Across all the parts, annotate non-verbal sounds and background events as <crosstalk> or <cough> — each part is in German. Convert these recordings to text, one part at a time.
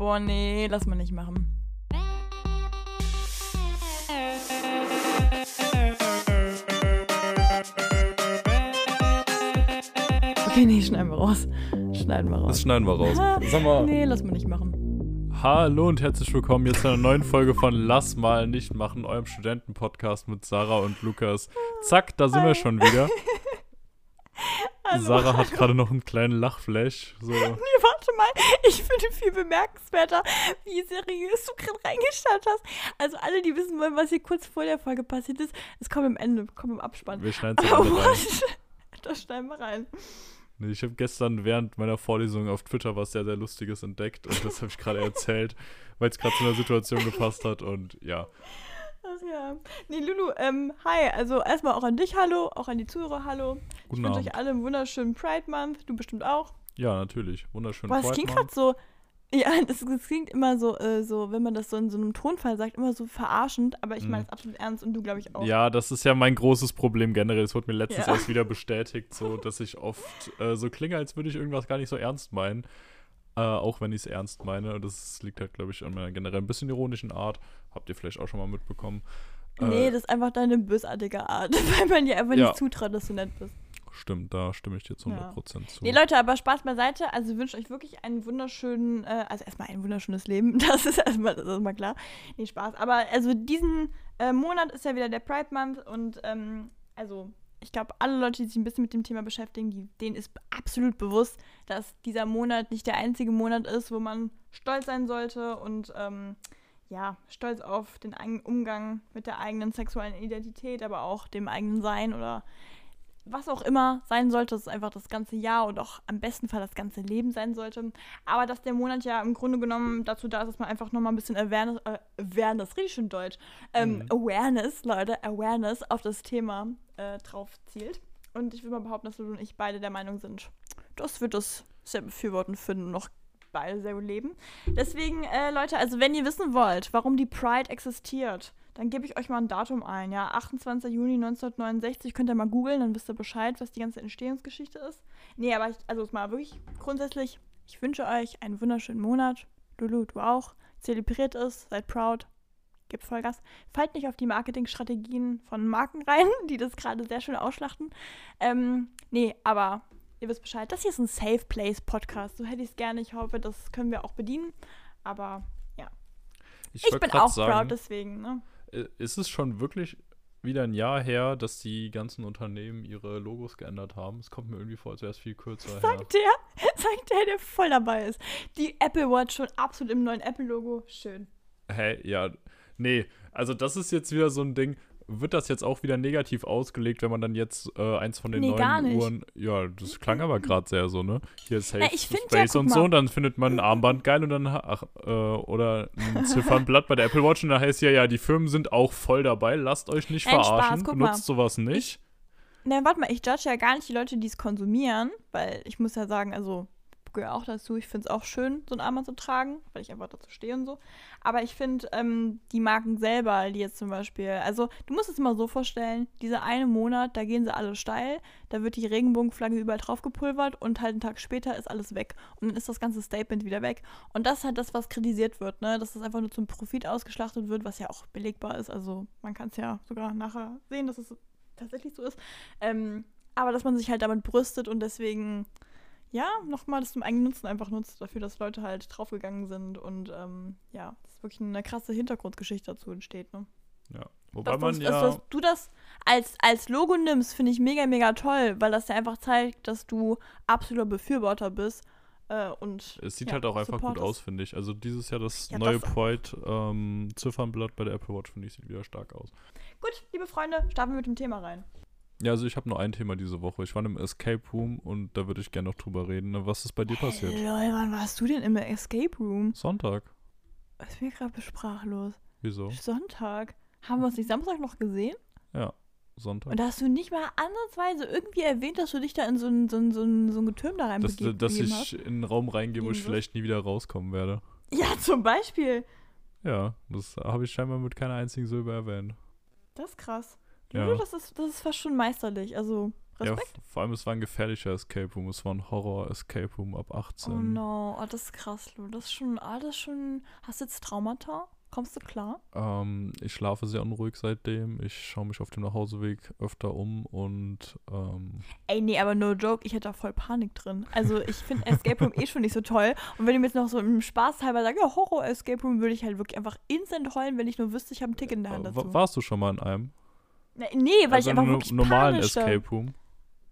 Boah, nee, lass mal nicht machen. Okay, nee, schneiden wir raus. Schneiden wir raus. Das schneiden wir raus. Sag mal. Nee, lass mal nicht machen. Hallo und herzlich willkommen jetzt zu einer neuen Folge von Lass mal nicht machen, eurem Studentenpodcast mit Sarah und Lukas. Zack, da sind wir schon wieder. <laughs> Also, Sarah hat gerade noch einen kleinen Lachflash. So. <laughs> Nee, warte mal. Ich finde viel bemerkenswerter, wie seriös du gerade reingeschaut hast. Also alle, die wissen wollen, was hier kurz vor der Folge passiert ist, es kommt am Ende, kommt im Abspann. Wir schneiden es alle <laughs> rein. <laughs> Das schneiden wir rein. Nee, ich habe gestern während meiner Vorlesung auf Twitter was sehr, sehr Lustiges entdeckt und das habe ich gerade erzählt, weil es gerade zu einer Situation gepasst hat und ja. Ja. Nee, Lulu, ähm, hi. Also erstmal auch an dich Hallo, auch an die Zuhörer Hallo. Ich Guten wünsche Abend. euch alle einen wunderschönen Pride Month. Du bestimmt auch. Ja, natürlich. Wunderschön. Boah, das Pride klingt Month. gerade so. Ja, <laughs> das, das klingt immer so, äh, so, wenn man das so in so einem Tonfall sagt, immer so verarschend, aber ich meine Mhm. es absolut ernst und du, glaube ich, auch. Ja, das ist ja mein großes Problem generell. Es wurde mir letztens Ja. erst wieder <laughs> bestätigt, so dass ich oft äh, so klinge, als würde ich irgendwas gar nicht so ernst meinen. Äh, auch wenn ich es ernst meine. Das liegt halt, glaube ich, an meiner generell ein bisschen ironischen Art. Habt ihr vielleicht auch schon mal mitbekommen. Äh, Nee, das ist einfach deine bösartige Art, <laughs> weil man dir einfach Ja. nicht zutraut, dass du nett bist. Stimmt, da stimme ich dir zu Ja. 100% zu. Nee, Leute, aber Spaß beiseite. Also ich wünsche euch wirklich einen wunderschönen, äh, also erstmal ein wunderschönes Leben. <laughs> Das ist erstmal, das ist erstmal klar. Nee, Spaß. Aber also diesen äh, Monat ist ja wieder der Pride Month und ähm, also ich glaube, alle Leute, die sich ein bisschen mit dem Thema beschäftigen, die, denen ist absolut bewusst, dass dieser Monat nicht der einzige Monat ist, wo man stolz sein sollte und ähm, ja, stolz auf den eigenen Umgang mit der eigenen sexuellen Identität, aber auch dem eigenen Sein oder was auch immer sein sollte, dass es einfach das ganze Jahr und auch am besten Fall das ganze Leben sein sollte. Aber dass der Monat ja im Grunde genommen dazu da ist, dass man einfach nochmal ein bisschen Awareness, äh, Awareness, richtig schön deutsch, ähm, Mhm. Awareness, Leute, Awareness auf das Thema äh, drauf zielt. Und ich will mal behaupten, dass du und ich beide der Meinung sind, das wird das sehr befürworten finden und noch beide sehr gut leben. Deswegen, äh, Leute, also wenn ihr wissen wollt, warum die Pride existiert, dann gebe ich euch mal ein Datum ein. Ja, 28. Juni 1969 könnt ihr mal googeln, dann wisst ihr Bescheid, was die ganze Entstehungsgeschichte ist. Nee, aber ich, also mal wirklich grundsätzlich, ich wünsche euch einen wunderschönen Monat. Lulu, du auch. Zelebriert es, seid proud. Gebt Vollgas. Fallt nicht auf die Marketingstrategien von Marken rein, <laughs> die das gerade sehr schön ausschlachten. Ähm, nee, aber ihr wisst Bescheid. Das hier ist ein Safe Place Podcast. So hätte ich es gerne. Ich hoffe, das können wir auch bedienen. Aber ich wollte bin auch sagen, proud deswegen. Ne? Ist es schon wirklich wieder ein Jahr her, dass die ganzen Unternehmen ihre Logos geändert haben? Es kommt mir irgendwie vor, als wäre es viel kürzer her. Sagt der, <laughs> sagt der, der voll dabei ist. Die Apple Watch schon absolut im neuen Apple-Logo. Schön. Hä? Ja. Nee, also das ist jetzt wieder so ein Ding. Wird das jetzt auch wieder negativ ausgelegt, wenn man dann jetzt äh, eins von den Nee, gar neuen nicht. Uhren. Ja, das klang aber gerade sehr so, ne? Hier ist Safe Na, ja, Space guck und so, und dann findet man ein Armband geil und dann ach, äh, oder ein <laughs> Ziffernblatt bei der Apple Watch und da heißt ja, ja, die Firmen sind auch voll dabei, lasst euch nicht Nein, Spaß, verarschen, mal. benutzt sowas nicht. Na, warte mal, ich judge ja gar nicht die Leute, die es konsumieren, weil ich muss ja sagen, also gehöre auch dazu, ich finde es auch schön, so ein Armband zu tragen, weil ich einfach dazu stehe und so. Aber ich finde ähm, die Marken selber, die jetzt zum Beispiel, also du musst es mal so vorstellen, dieser eine Monat, da gehen sie alle steil, da wird die Regenbogenflagge überall drauf gepulvert und halt einen Tag später ist alles weg. Und dann ist das ganze Statement wieder weg. Und das ist halt das, was kritisiert wird, ne? Dass das einfach nur zum Profit ausgeschlachtet wird, was ja auch belegbar ist. Also man kann es ja sogar nachher sehen, dass es tatsächlich so ist. Ähm, aber dass man sich halt damit brüstet und deswegen, ja, nochmal das zum eigenen Nutzen einfach nutzt, dafür, dass Leute halt draufgegangen sind und ähm, ja, dass wirklich eine krasse Hintergrundgeschichte dazu entsteht. Ne? Ja. Wobei Dass, man du- ja. dass, dass du das als, als Logo nimmst, finde ich mega, mega toll, weil das ja einfach zeigt, dass du absoluter Befürworter bist. Äh, und Es sieht ja, halt auch einfach gut supportest. aus, finde ich. Also dieses Jahr das Ja, neue das- Pride-Ziffernblatt bei der Apple Watch, finde ich, sieht wieder stark aus. Gut, liebe Freunde, starten wir mit dem Thema rein. Ja, also ich habe nur ein Thema diese Woche. Ich war im Escape Room und da würde ich gerne noch drüber reden. ne? Was ist bei dir passiert? Hey, Lol, wann warst du denn im Escape Room? Sonntag. Ich bin gerade sprachlos. Wieso? Sonntag. Haben wir uns nicht Samstag noch gesehen? Ja, Sonntag. Und da hast du nicht mal ansatzweise irgendwie erwähnt, dass du dich da in so ein, so ein, so ein, so ein Getürm da Dass, reinbegeben dass begeben ich in einen Raum reingehe, wo ich vielleicht nie wieder rauskommen werde. hast. Ja, zum Beispiel. Ja, das habe ich scheinbar mit keiner einzigen Silbe erwähnt. Das ist krass. Ja. Lulu, das ist, das ist fast schon meisterlich. Also Ja, Respekt. f- vor allem, es war ein gefährlicher Escape Room. Es war ein Horror-Escape Room ab 18. oh no, oh, das ist krass, Lu. Das ist schon, ah, das ist schon. Hast du jetzt Traumata? Kommst du klar? Ähm, ich schlafe sehr unruhig seitdem. Ich schaue mich auf dem Nachhauseweg öfter um und ähm, Ey, nee, aber no joke, ich hätte da voll Panik drin. Also ich finde Escape Room <laughs> eh schon nicht so toll. Und wenn du mir jetzt noch so im Spaß halber sagst, ja, Horror Escape Room, würde ich halt wirklich einfach instant heulen, wenn ich nur wüsste, ich habe ein Ticket in der Hand äh, dazu. wa- warst du schon mal in einem? Nee, weil also ich einfach wirklich normalen panisch Escape Room?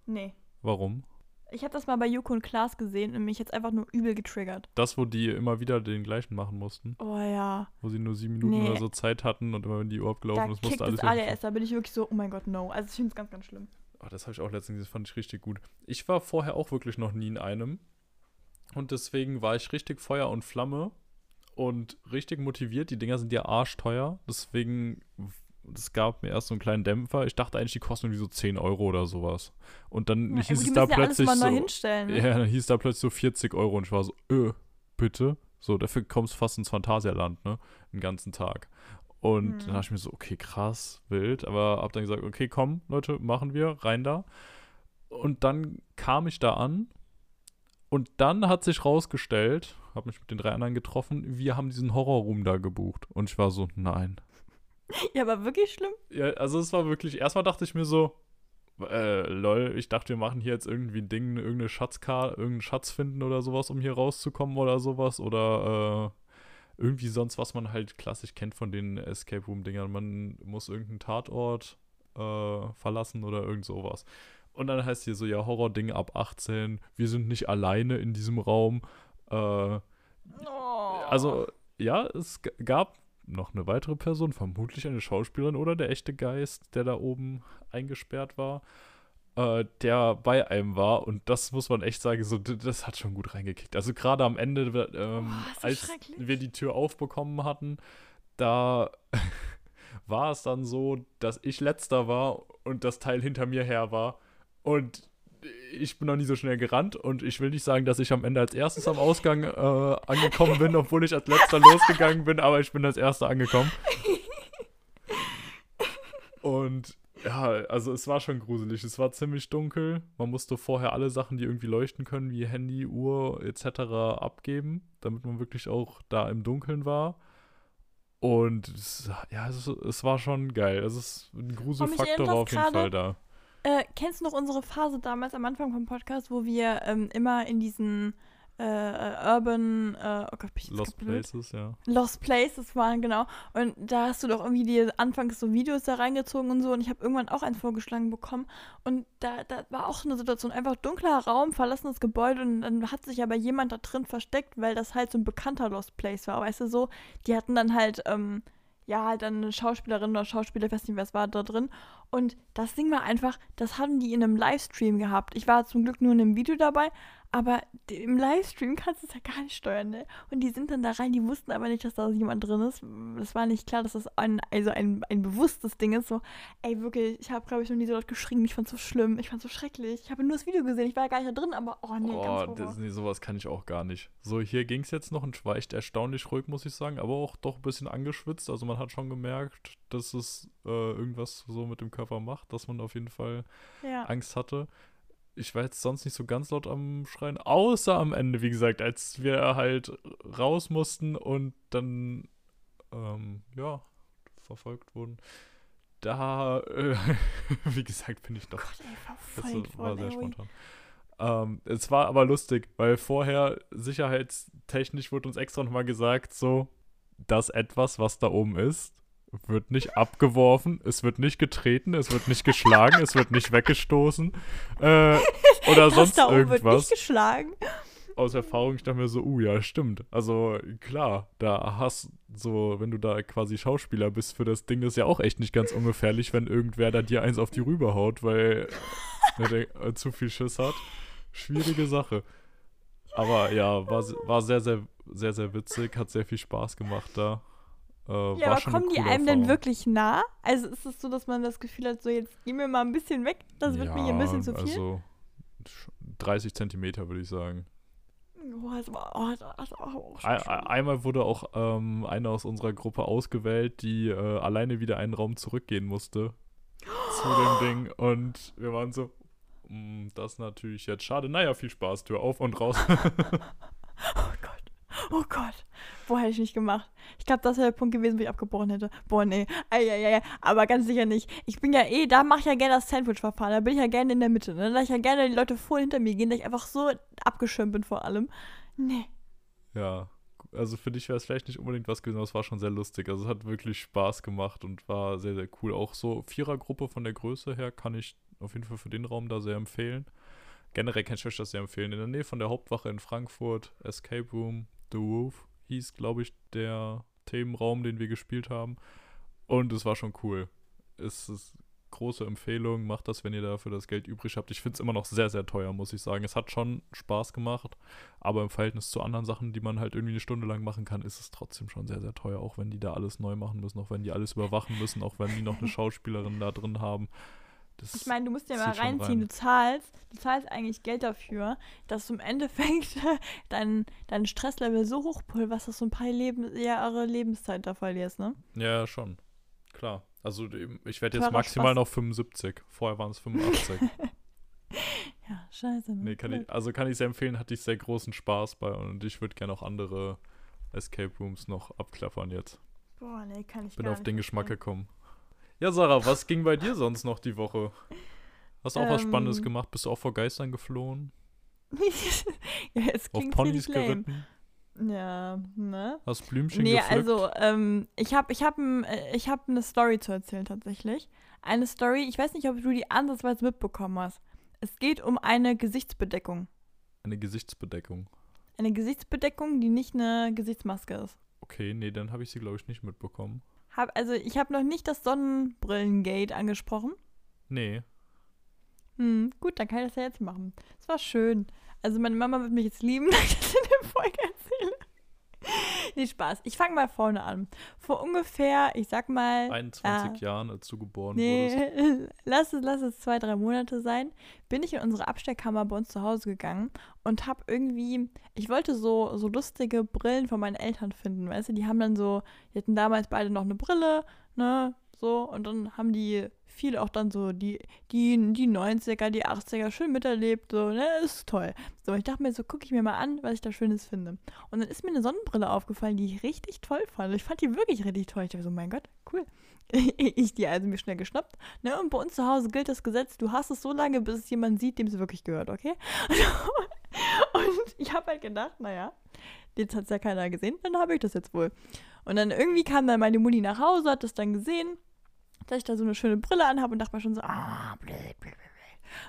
Nee. Warum? Ich habe das mal bei Joko und Klaas gesehen und mich jetzt einfach nur übel getriggert. Das, wo die immer wieder den gleichen machen mussten. Oh ja. Wo sie nur sieben Minuten Nee. oder so Zeit hatten und immer wenn die Uhr abgelaufen ist, musste alles es irgendwie- ADS. Da bin ich wirklich so, oh mein Gott, no. Also ich finde es ganz, ganz schlimm. Oh, das habe ich auch letztens, das fand ich richtig gut. Ich war vorher auch wirklich noch nie in einem. Und deswegen war ich richtig Feuer und Flamme und richtig motiviert. Die Dinger sind ja arschteuer. Deswegen, es gab mir erst so einen kleinen Dämpfer. Ich dachte eigentlich, die kosten irgendwie so 10 Euro oder sowas. Und dann Ja, hieß es da ja plötzlich neu so. Ne? Ja, dann hieß da plötzlich so 40 Euro und ich war so, äh, bitte? So, dafür kommst du fast ins Phantasialand, ne? Den ganzen Tag. Und Mhm. dann dachte ich mir so, okay, krass, wild. Aber hab dann gesagt, okay, komm, Leute, machen wir, rein da. Und dann kam ich da an und dann hat sich rausgestellt, hab mich mit den drei anderen getroffen, wir haben diesen Horrorroom da gebucht. Und ich war so, nein. <laughs> Ja, aber wirklich schlimm. Ja, also es war wirklich, erstmal dachte ich mir so, äh, lol, ich dachte, wir machen hier jetzt irgendwie ein Ding, irgendeine Schatzkarte, irgendeinen Schatz finden oder sowas, um hier rauszukommen oder sowas. Oder äh, irgendwie sonst, was man halt klassisch kennt von den Escape Room-Dingern. Man muss irgendeinen Tatort äh, verlassen oder irgend sowas. Und dann heißt hier so, ja, Horror-Ding ab 18, wir sind nicht alleine in diesem Raum. Äh, Oh. also, ja, es gab noch eine weitere Person, vermutlich eine Schauspielerin oder der echte Geist, der da oben eingesperrt war, äh, der bei einem war. Und das muss man echt sagen, so, das hat schon gut reingekickt. Also gerade am Ende, ähm, Oh, als wir die Tür aufbekommen hatten, da <laughs> war es dann so, dass ich letzter war und das Teil hinter mir her war. Und ich bin noch nie so schnell gerannt und ich will nicht sagen, dass ich am Ende als erstes am Ausgang äh, angekommen bin, obwohl ich als letzter losgegangen bin, aber ich bin als erster angekommen. Und ja, also es war schon gruselig. Es war ziemlich dunkel. Man musste vorher alle Sachen, die irgendwie leuchten können, wie Handy, Uhr etc. abgeben, damit man wirklich auch da im Dunkeln war. Und es, ja, es, es war schon geil. Es ist ein Gruselfaktor war auf jeden Fall da. Äh, kennst du noch unsere Phase damals am Anfang vom Podcast, wo wir ähm, immer in diesen äh, äh, Urban, äh, oh Gott, bin ich Lost? Places, ja. Lost Places waren, genau. Und da hast du doch irgendwie dir anfangs so Videos da reingezogen und so. Und ich habe irgendwann auch eins vorgeschlagen bekommen. Und da, da war auch so eine Situation, einfach dunkler Raum, verlassenes Gebäude. Und dann hat sich aber jemand da drin versteckt, weil das halt so ein bekannter Lost Place war. Weißt du, so, die hatten dann halt, ähm, ja, halt dann eine Schauspielerin oder Schauspieler, ich weiß nicht, wer es war, da drin. Und das Ding war einfach, das haben die in einem Livestream gehabt. Ich war zum Glück nur in einem Video dabei, aber im Livestream kannst du es ja gar nicht steuern, ne? Und die sind dann da rein, die wussten aber nicht, dass da jemand drin ist. Es war nicht klar, dass das ein, also ein, ein bewusstes Ding ist. So, ey, wirklich, ich habe, glaube ich, noch nie so laut geschrien. Ich fand's so schlimm, ich fand's so schrecklich. Ich habe nur das Video gesehen, ich war ja gar nicht da drin, aber oh nee, oh, ganz das, Horror. nee, sowas kann ich auch gar nicht. So, hier ging es jetzt noch und echt erstaunlich ruhig, muss ich sagen, aber auch doch ein bisschen angeschwitzt. Also man hat schon gemerkt, dass es äh, irgendwas so mit dem Körper macht, dass man auf jeden Fall Ja. Angst hatte. Ich war jetzt sonst nicht so ganz laut am Schreien, außer am Ende, wie gesagt, als wir halt raus mussten und dann, ähm, ja, verfolgt wurden. Da, äh, <laughs> wie gesagt, bin ich noch Gott, ey, das verfolgt war sehr spontan. Ähm, es war aber lustig, weil vorher sicherheitstechnisch wurde uns extra nochmal gesagt, so, dass etwas, was da oben ist, wird nicht abgeworfen, es wird nicht getreten, es wird nicht geschlagen, es wird nicht weggestoßen äh, oder Das sonst da oben wird irgendwas nicht geschlagen. aus Erfahrung, ich dachte mir so, uh, ja, stimmt. Also, klar, da hast so, wenn du da quasi Schauspieler bist für das Ding, ist ja auch echt nicht ganz ungefährlich, wenn irgendwer da dir eins auf die Rübe haut, weil <laughs> er äh, zu viel Schiss hat. Schwierige Sache. Aber ja, war, war sehr, sehr, sehr, sehr witzig, hat sehr viel Spaß gemacht da. Äh, Ja, aber kommen die einem denn Erfahrung. wirklich nah? Also ist es so, dass man das Gefühl hat, so jetzt geh mir mal ein bisschen weg, das wird mir hier ein bisschen zu viel? Also, sch- 30 Zentimeter, würde ich sagen. oh, das war, oh, das war auch Ein, einmal wurde auch ähm, eine aus unserer Gruppe ausgewählt, die äh, alleine wieder einen Raum zurückgehen musste <gasps> zu dem Ding. Und wir waren so, Mm, Das ist natürlich jetzt schade. Naja, viel Spaß. Tür auf und raus. <laughs> <laughs> Oh Gott. Oh Gott. Boah, hätte ich nicht gemacht. Ich glaube, das wäre der Punkt gewesen, wo ich abgebrochen hätte. Boah, nee. Eieiei. Aber ganz sicher nicht. Ich bin ja eh, da mache ich ja gerne das Sandwich-Verfahren. Da bin ich ja gerne in der Mitte. Ne? Da ich ja gerne die Leute vor hinter mir gehen, da ich einfach so abgeschirmt bin vor allem. Nee. ja. Also für dich wäre es vielleicht nicht unbedingt was gewesen, aber es war schon sehr lustig. Also es hat wirklich Spaß gemacht und war sehr, sehr cool. Auch so Vierergruppe von der Größe her kann ich auf jeden Fall für den Raum da sehr empfehlen. Generell kann ich euch das sehr empfehlen. In der Nähe von der Hauptwache in Frankfurt, Escape Room, The Roof hieß, glaube ich, der Themenraum, den wir gespielt haben. Und es war schon cool. Es ist große Empfehlung. Macht das, wenn ihr dafür das Geld übrig habt. Ich finde es immer noch sehr, sehr teuer, muss ich sagen. Es hat schon Spaß gemacht, aber im Verhältnis zu anderen Sachen, die man halt irgendwie eine Stunde lang machen kann, ist es trotzdem schon sehr, sehr teuer. Auch wenn die da alles neu machen müssen, auch wenn die alles überwachen müssen, auch wenn die noch eine <laughs> Schauspielerin da drin haben. Das Ich meine, du musst dir mal reinziehen, rein. du zahlst, du zahlst eigentlich Geld dafür, dass du im Endeffekt <laughs> dein, dein Stresslevel so hochpulverst, dass du ein paar Leben, Jahre Lebenszeit da verlierst, ne? Ja, schon. Klar. Also ich werde jetzt maximal Spaß. noch 75. Vorher waren es 85. Ja, scheiße. Ne? nee, kann ich, also kann ich sehr empfehlen, hatte ich sehr großen Spaß bei und ich würde gerne auch andere Escape Rooms noch abklappern jetzt. Boah, nee, kann ich Bin auf den Geschmack gekommen. Ja, Sarah, was ging bei dir sonst noch die Woche? Hast du auch was Spannendes Ähm, gemacht? Bist du auch vor Geistern geflohen? <laughs> ja, jetzt Auf Ponys geritten? Ja, ne? Hast Blümchen Nee, gepflückt? also, ähm, ich habe ich hab, äh, ich hab eine Story zu erzählen tatsächlich. Eine Story, ich weiß nicht, ob du die ansatzweise mitbekommen hast. Es geht um eine Gesichtsbedeckung. Eine Gesichtsbedeckung. Eine Gesichtsbedeckung, die nicht eine Gesichtsmaske ist. Okay, nee, dann habe ich sie, glaube ich, nicht mitbekommen. Hab, also, ich habe noch nicht das Sonnenbrillengate angesprochen. Nee. Hm, gut, dann kann ich das ja jetzt machen. Es war schön. Also meine Mama wird mich jetzt lieben, <laughs> dass ich das in der Folge erzähle. <laughs> Nee, Spaß. Ich fange mal vorne an. Vor ungefähr, ich sag mal, 21 äh, Jahren, als du geboren wurdest. nee, <laughs> lass es, lass es zwei, drei Monate sein, bin ich in unsere Abstellkammer bei uns zu Hause gegangen und habe irgendwie, ich wollte so, so lustige Brillen von meinen Eltern finden, weißt du, die haben dann so, die hatten damals beide noch eine Brille, ne, so, und dann haben die viele auch dann so die, die, die 90er, die 80er schön miterlebt, so, ne, ist toll. So, ich dachte mir so, gucke ich mir mal an, was ich da Schönes finde. Und dann ist mir eine Sonnenbrille aufgefallen, die ich richtig toll fand. Ich fand die wirklich richtig toll. Ich dachte so, mein Gott, cool. <laughs> Ich die also mir schnell geschnappt. Ne? Und bei uns zu Hause gilt das Gesetz, du hast es so lange, bis es jemand sieht, dem es wirklich gehört, okay? <laughs> Und ich habe halt gedacht, naja, jetzt hat es ja keiner gesehen, dann habe ich das jetzt wohl. Und dann irgendwie kam dann meine Mutti nach Hause, hat das dann gesehen, dass ich da so eine schöne Brille anhabe und dachte mir schon so, ah, blöd, blöd, blöd.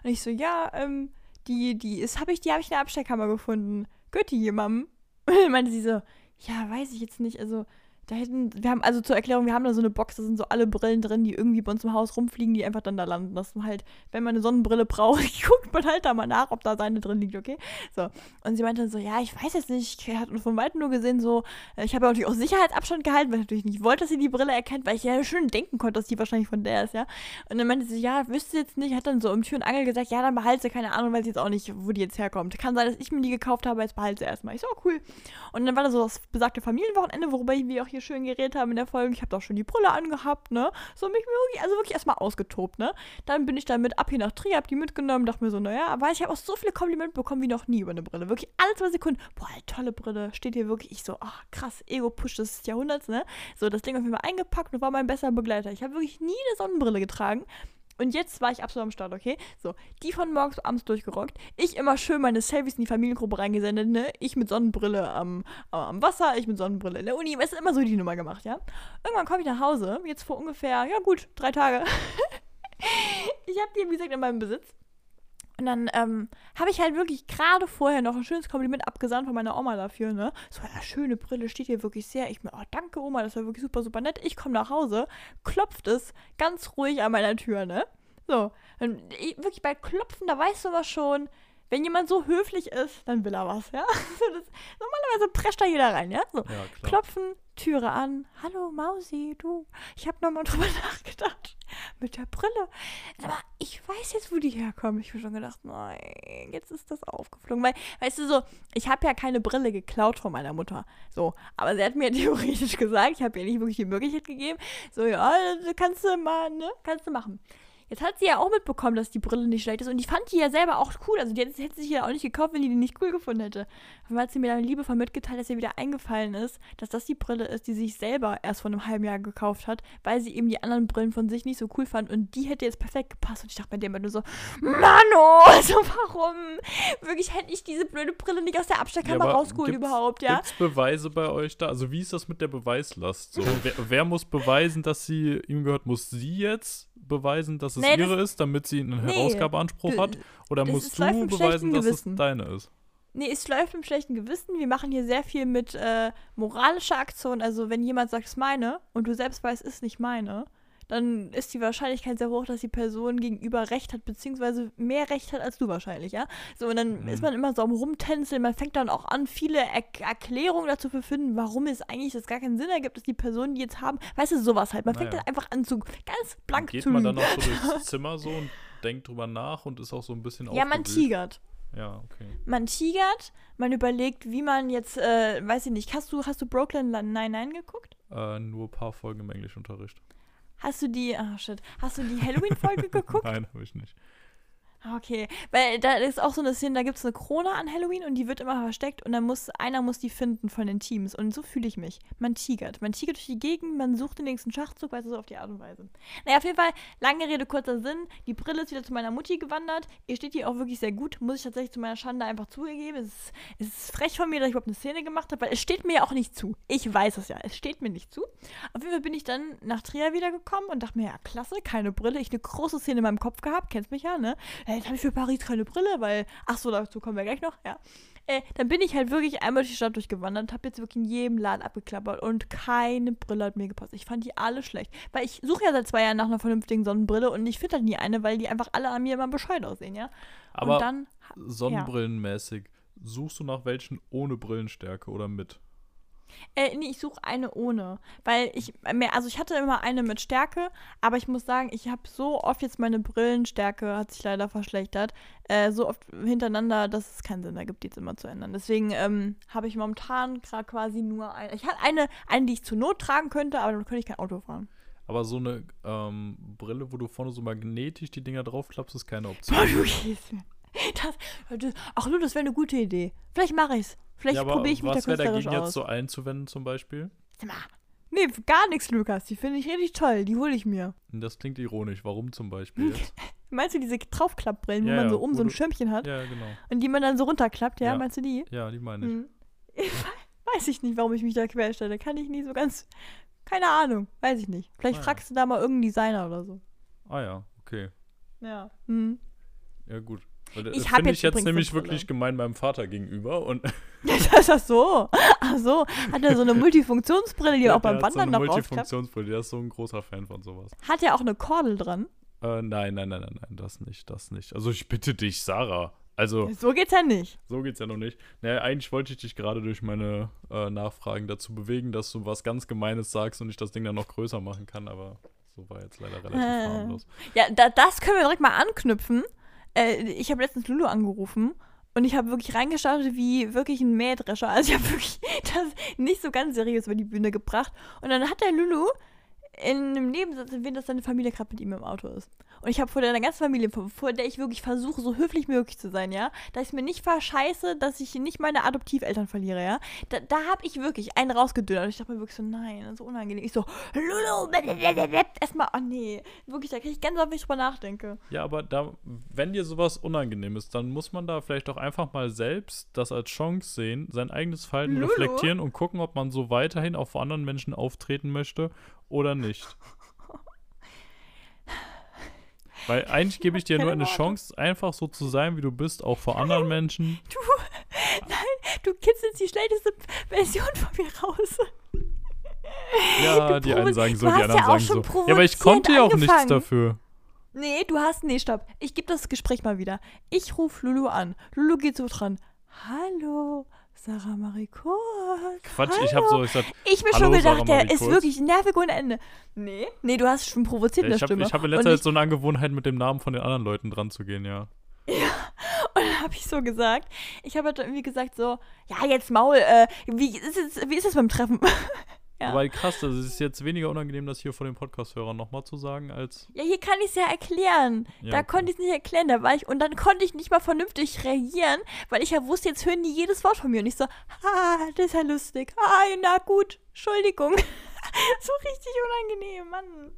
Und ich so, ja, ähm, die, die ist, habe ich, die habe ich in der Abstellkammer gefunden. Gehört die jemandem? Und <laughs> dann meinte sie so, ja, weiß ich jetzt nicht, also da hätten, wir haben, also zur Erklärung, wir haben da so eine Box, da sind so alle Brillen drin, die irgendwie bei uns im Haus rumfliegen, die einfach dann da landen. Das ist halt, wenn man eine Sonnenbrille braucht, <laughs> guckt man halt da mal nach, ob da seine drin liegt, okay? So. Und sie meinte dann so, ja, ich weiß jetzt nicht, ich hatte von Weitem nur gesehen, so, äh, ich habe ja natürlich auch Sicherheitsabstand gehalten, weil ich natürlich nicht wollte, dass sie die Brille erkennt, weil ich ja schön denken konnte, dass die wahrscheinlich von der ist, ja. Und dann meinte sie, ja, wüsste jetzt nicht, hat dann so um Tür und Angel gesagt, ja, dann behalte sie, keine Ahnung, weil sie jetzt auch nicht, wo die jetzt herkommt. Kann sein, dass ich mir die gekauft habe, jetzt behalte sie erstmal. Ich so, oh, cool. Und dann war da so das besagte Familienwochenende, worüber wir auch hier schön geredet haben in der Folge. Ich habe doch schon die Brille angehabt, ne? So mich wirklich, also wirklich erstmal ausgetobt, ne? Dann bin ich damit ab hier nach Trier, hab die mitgenommen, dachte mir so, naja, aber ich habe auch so viele Komplimente bekommen wie noch nie über eine Brille. Wirklich alle zwei Sekunden, boah, tolle Brille, steht hier wirklich. Ich so, ach krass, Ego-Push des Jahrhunderts, ne? So, das Ding auf jeden Fall eingepackt und war mein bester Begleiter. Ich habe wirklich nie eine Sonnenbrille getragen. Und jetzt war ich absolut am Start, okay? So, die von morgens bis abends durchgerockt. Ich immer schön meine Selfies in die Familiengruppe reingesendet, ne? Ich mit Sonnenbrille am, am Wasser, ich mit Sonnenbrille in der Uni. Es ist immer so die Nummer gemacht, ja? Irgendwann komme ich nach Hause, jetzt vor ungefähr, ja gut, drei Tage. <laughs> ich habe die, wie gesagt, in meinem Besitz. Und dann ähm, habe ich halt wirklich gerade vorher noch ein schönes Kompliment abgesandt von meiner Oma dafür, ne? So, ja, schöne Brille, steht hier wirklich sehr. Ich mir, oh, danke Oma, das war wirklich super, super nett. Ich komme nach Hause, klopft es ganz ruhig an meiner Tür, ne? So, und ich, wirklich bei Klopfen, da weißt du was schon. Wenn jemand so höflich ist, dann will er was, ja? <laughs> Das, normalerweise prescht da jeder rein, ja? So, Ja. Klopfen, Türe an. Hallo Mausi, du. Ich habe nochmal <laughs> drüber nachgedacht. Mit der Brille. Aber ich weiß jetzt, wo die herkommen. Ich habe schon gedacht, nein, jetzt ist das aufgeflogen. Weil, weißt du so, ich habe ja keine Brille geklaut von meiner Mutter. So, aber sie hat mir <laughs> theoretisch gesagt, ich habe ihr nicht wirklich die Möglichkeit gegeben. So, ja, kannst du mal, ne? Kannst du machen. Jetzt hat sie ja auch mitbekommen, dass die Brille nicht schlecht ist. Und die fand die ja selber auch cool. Also die hätte, hätte sich ja auch nicht gekauft, wenn die die nicht cool gefunden hätte. Aber hat sie mir dann liebevoll mitgeteilt, dass ihr wieder eingefallen ist, dass das die Brille ist, die sie sich selber erst vor einem halben Jahr gekauft hat, weil sie eben die anderen Brillen von sich nicht so cool fand. Und die hätte jetzt perfekt gepasst. Und ich dachte bei dem immer nur so, Mano, <laughs> also warum? Wirklich hätte ich diese blöde Brille nicht aus der Abstellkammer aber rausgeholt überhaupt, ja? Gibt's Beweise bei euch da? Also wie ist das mit der Beweislast? So, wer, wer muss beweisen, dass sie ihm gehört? Muss sie jetzt beweisen, dass es Nee, das- ihre ist, damit sie einen Nee, Herausgabeanspruch hat? Oder das musst du beweisen, dass Gewissen. es deine ist? Nee, es läuft im schlechten Gewissen. Wir machen hier sehr viel mit äh, moralischer Aktion. Also, wenn jemand sagt, es ist meine und du selbst weißt, es ist nicht meine, dann ist die Wahrscheinlichkeit sehr hoch, dass die Person gegenüber Recht hat, beziehungsweise mehr Recht hat als du wahrscheinlich, ja? So, und dann Mhm. ist man immer so am Rumtänzeln. Man fängt dann auch an, viele er Erklärungen dazu zu finden, warum es eigentlich das gar keinen Sinn ergibt, dass die Personen, die jetzt haben, weißt du, sowas halt. Man fängt Naja. dann einfach an zu ganz blank Geht zu man lügen. dann auch so <laughs> durchs Zimmer so und denkt drüber nach und ist auch so ein bisschen Ja, man aufgewühlt? tigert. Ja, okay. man tigert, man überlegt, wie man jetzt, äh, weiß ich nicht, hast du, hast du Brooklyn Nine-Nine geguckt? Äh, nur ein paar Folgen im Englischunterricht. Hast du die, ah shit, hast du die Halloween-Folge <laughs> geguckt? Nein, habe ich nicht. Ah, Okay, weil da ist auch so eine Szene, da gibt es eine Krone an Halloween und die wird immer versteckt und dann muss, einer muss die finden von den Teams und so fühle ich mich. Man tigert, man tigert durch die Gegend, man sucht den nächsten Schachzug, weißt du, so auf die Art und Weise. Naja, auf jeden Fall, lange Rede, kurzer Sinn, die Brille ist wieder zu meiner Mutti gewandert, ihr steht die auch wirklich sehr gut, muss ich tatsächlich zu meiner Schande einfach zugegeben. Es ist, es ist frech von mir, dass ich überhaupt eine Szene gemacht habe, weil es steht mir ja auch nicht zu. Ich weiß es ja, es steht mir nicht zu. Auf jeden Fall bin ich dann nach Trier wiedergekommen und dachte mir, ja, klasse, keine Brille. Ich eine große Szene in meinem Kopf gehabt, kennst mich ja, ne? Äh, Jetzt habe ich für Paris keine Brille, weil, ach so, dazu kommen wir gleich noch, ja. Äh, dann bin ich halt wirklich einmal durch die Stadt durchgewandert, habe jetzt wirklich in jedem Laden abgeklappert und keine Brille hat mir gepasst. Ich fand die alle schlecht. Weil ich suche ja seit zwei Jahren nach einer vernünftigen Sonnenbrille und ich finde halt nie eine, weil die einfach alle an mir immer bescheuert aussehen, ja. Aber und dann, sonnenbrillenmäßig, suchst du nach welchen ohne Brillenstärke oder mit? Äh, nee, ich suche eine ohne. Weil ich mehr, also ich hatte immer eine mit Stärke, aber ich muss sagen, ich habe so oft jetzt meine Brillenstärke, hat sich leider verschlechtert, äh, so oft hintereinander, dass es keinen Sinn ergibt, die jetzt immer zu ändern. Deswegen ähm, habe ich momentan gerade quasi nur eine. Ich hatte eine, eine, die ich zur Not tragen könnte, aber dann könnte ich kein Auto fahren. Aber so eine ähm, Brille, wo du vorne so magnetisch die Dinger draufklappst, ist keine Boah, Option. du gehst mir. Das, das, ach du, das wäre eine gute Idee. Vielleicht mache ich's. Vielleicht ja, probiere ich mich da was wäre künstlerisch dagegen aus. jetzt so einzuwenden zum Beispiel? Nee, gar nichts, Lukas. Die finde ich richtig toll. Die hole ich mir. Das klingt ironisch. Warum zum Beispiel jetzt? <laughs> Meinst du diese Draufklappbrillen, Ja, wo man ja, so wo so ein Schirmchen hat ja, genau. und die man dann so runterklappt, ja? Ja. Meinst du die? Ja, die meine ich. Hm. <laughs> Weiß ich nicht, warum ich mich da querstelle. Kann ich nicht so ganz. Keine Ahnung. Weiß ich nicht. Vielleicht Ah, ja. fragst du da mal irgendeinen Designer oder so. Ah ja, okay. Ja. Hm. Ja, gut. Ich das hab finde jetzt ich jetzt nämlich wirklich gemein meinem Vater gegenüber. Und <laughs> <laughs> Das ist so. Ach so. Hat er so eine Multifunktionsbrille, die der- auch beim der hat so Wandern eine noch? Multifunktionsbrille. Der ist so ein großer Fan von sowas. Hat er auch eine Kordel dran? Äh, nein, nein, nein, nein, nein, das nicht, das nicht. Also ich bitte dich, Sarah. Also, So geht's ja nicht. so geht's ja noch nicht. Naja, eigentlich wollte ich dich gerade durch meine äh, Nachfragen dazu bewegen, dass du was ganz Gemeines sagst und ich das Ding dann noch größer machen kann, aber so war jetzt leider relativ Äh. harmlos. Ja, da, das können wir direkt mal anknüpfen. Äh, ich habe letztens Lulu angerufen und ich habe wirklich reingestartet wie wirklich ein Mähdrescher. Also ich habe wirklich <laughs> das nicht so ganz seriös über die Bühne gebracht. Und dann hat der Lulu in einem Nebensatz erwähnt, dass seine Familie gerade mit ihm im Auto ist. Und ich habe vor der ganzen Familie, vor der ich wirklich versuche, so höflich wie möglich zu sein, ja, dass ich mir nicht verscheiße, dass ich nicht meine Adoptiveltern verliere, ja. Da, da habe ich wirklich einen rausgedönt. Und ich dachte mir wirklich so, nein, das ist so unangenehm. Ich so, Lulu, erstmal, oh nee, wirklich, da kriege ich ganz oft, wenn ich drüber nachdenke. Ja, aber da, wenn dir sowas unangenehm ist, dann muss man da vielleicht auch einfach mal selbst das als Chance sehen, sein eigenes Verhalten Lulu? reflektieren und gucken, ob man so weiterhin auch vor anderen Menschen auftreten möchte oder nicht. Weil eigentlich gebe ich dir nur eine. Chance, einfach so zu sein, wie du bist, auch vor anderen Menschen. Du, nein, du kitzelst die schlechteste Version von mir raus. Ja, die einen sagen so, die anderen ja sagen so. Ja, aber ich konnte ja auch nichts angefangen. dafür. Nee, du hast, nee, stopp. Ich gebe das Gespräch mal wieder. Ich rufe Lulu an. Lulu geht so dran. Hallo, Sarah Marikot. Quatsch, Hallo. ich habe so gesagt, Ich mir Hallo, schon gedacht, der Marie ist Kurz. wirklich nervig ohne Ende. Nee, nee, du hast schon provoziert in ja, der ich habe Stimme. ich hab in letzter Zeit so eine Angewohnheit, mit dem Namen von den anderen Leuten dran zu gehen, ja. <laughs> Und dann habe ich so gesagt, ich habe halt irgendwie gesagt so, ja, jetzt Maul, äh, wie ist es, wie ist es beim Treffen? <laughs> Ja. Aber krass, das ist jetzt weniger unangenehm, das hier vor den Podcast-Hörern nochmal zu sagen, als. Ja, hier kann ich es ja erklären. Ja, da okay. konnte ich es nicht erklären, da war ich und dann konnte ich nicht mal vernünftig reagieren, weil ich ja wusste, jetzt hören die jedes Wort von mir und ich so, ah, das ist ja lustig. Ah, na gut, Entschuldigung. <laughs> so richtig unangenehm, Mann.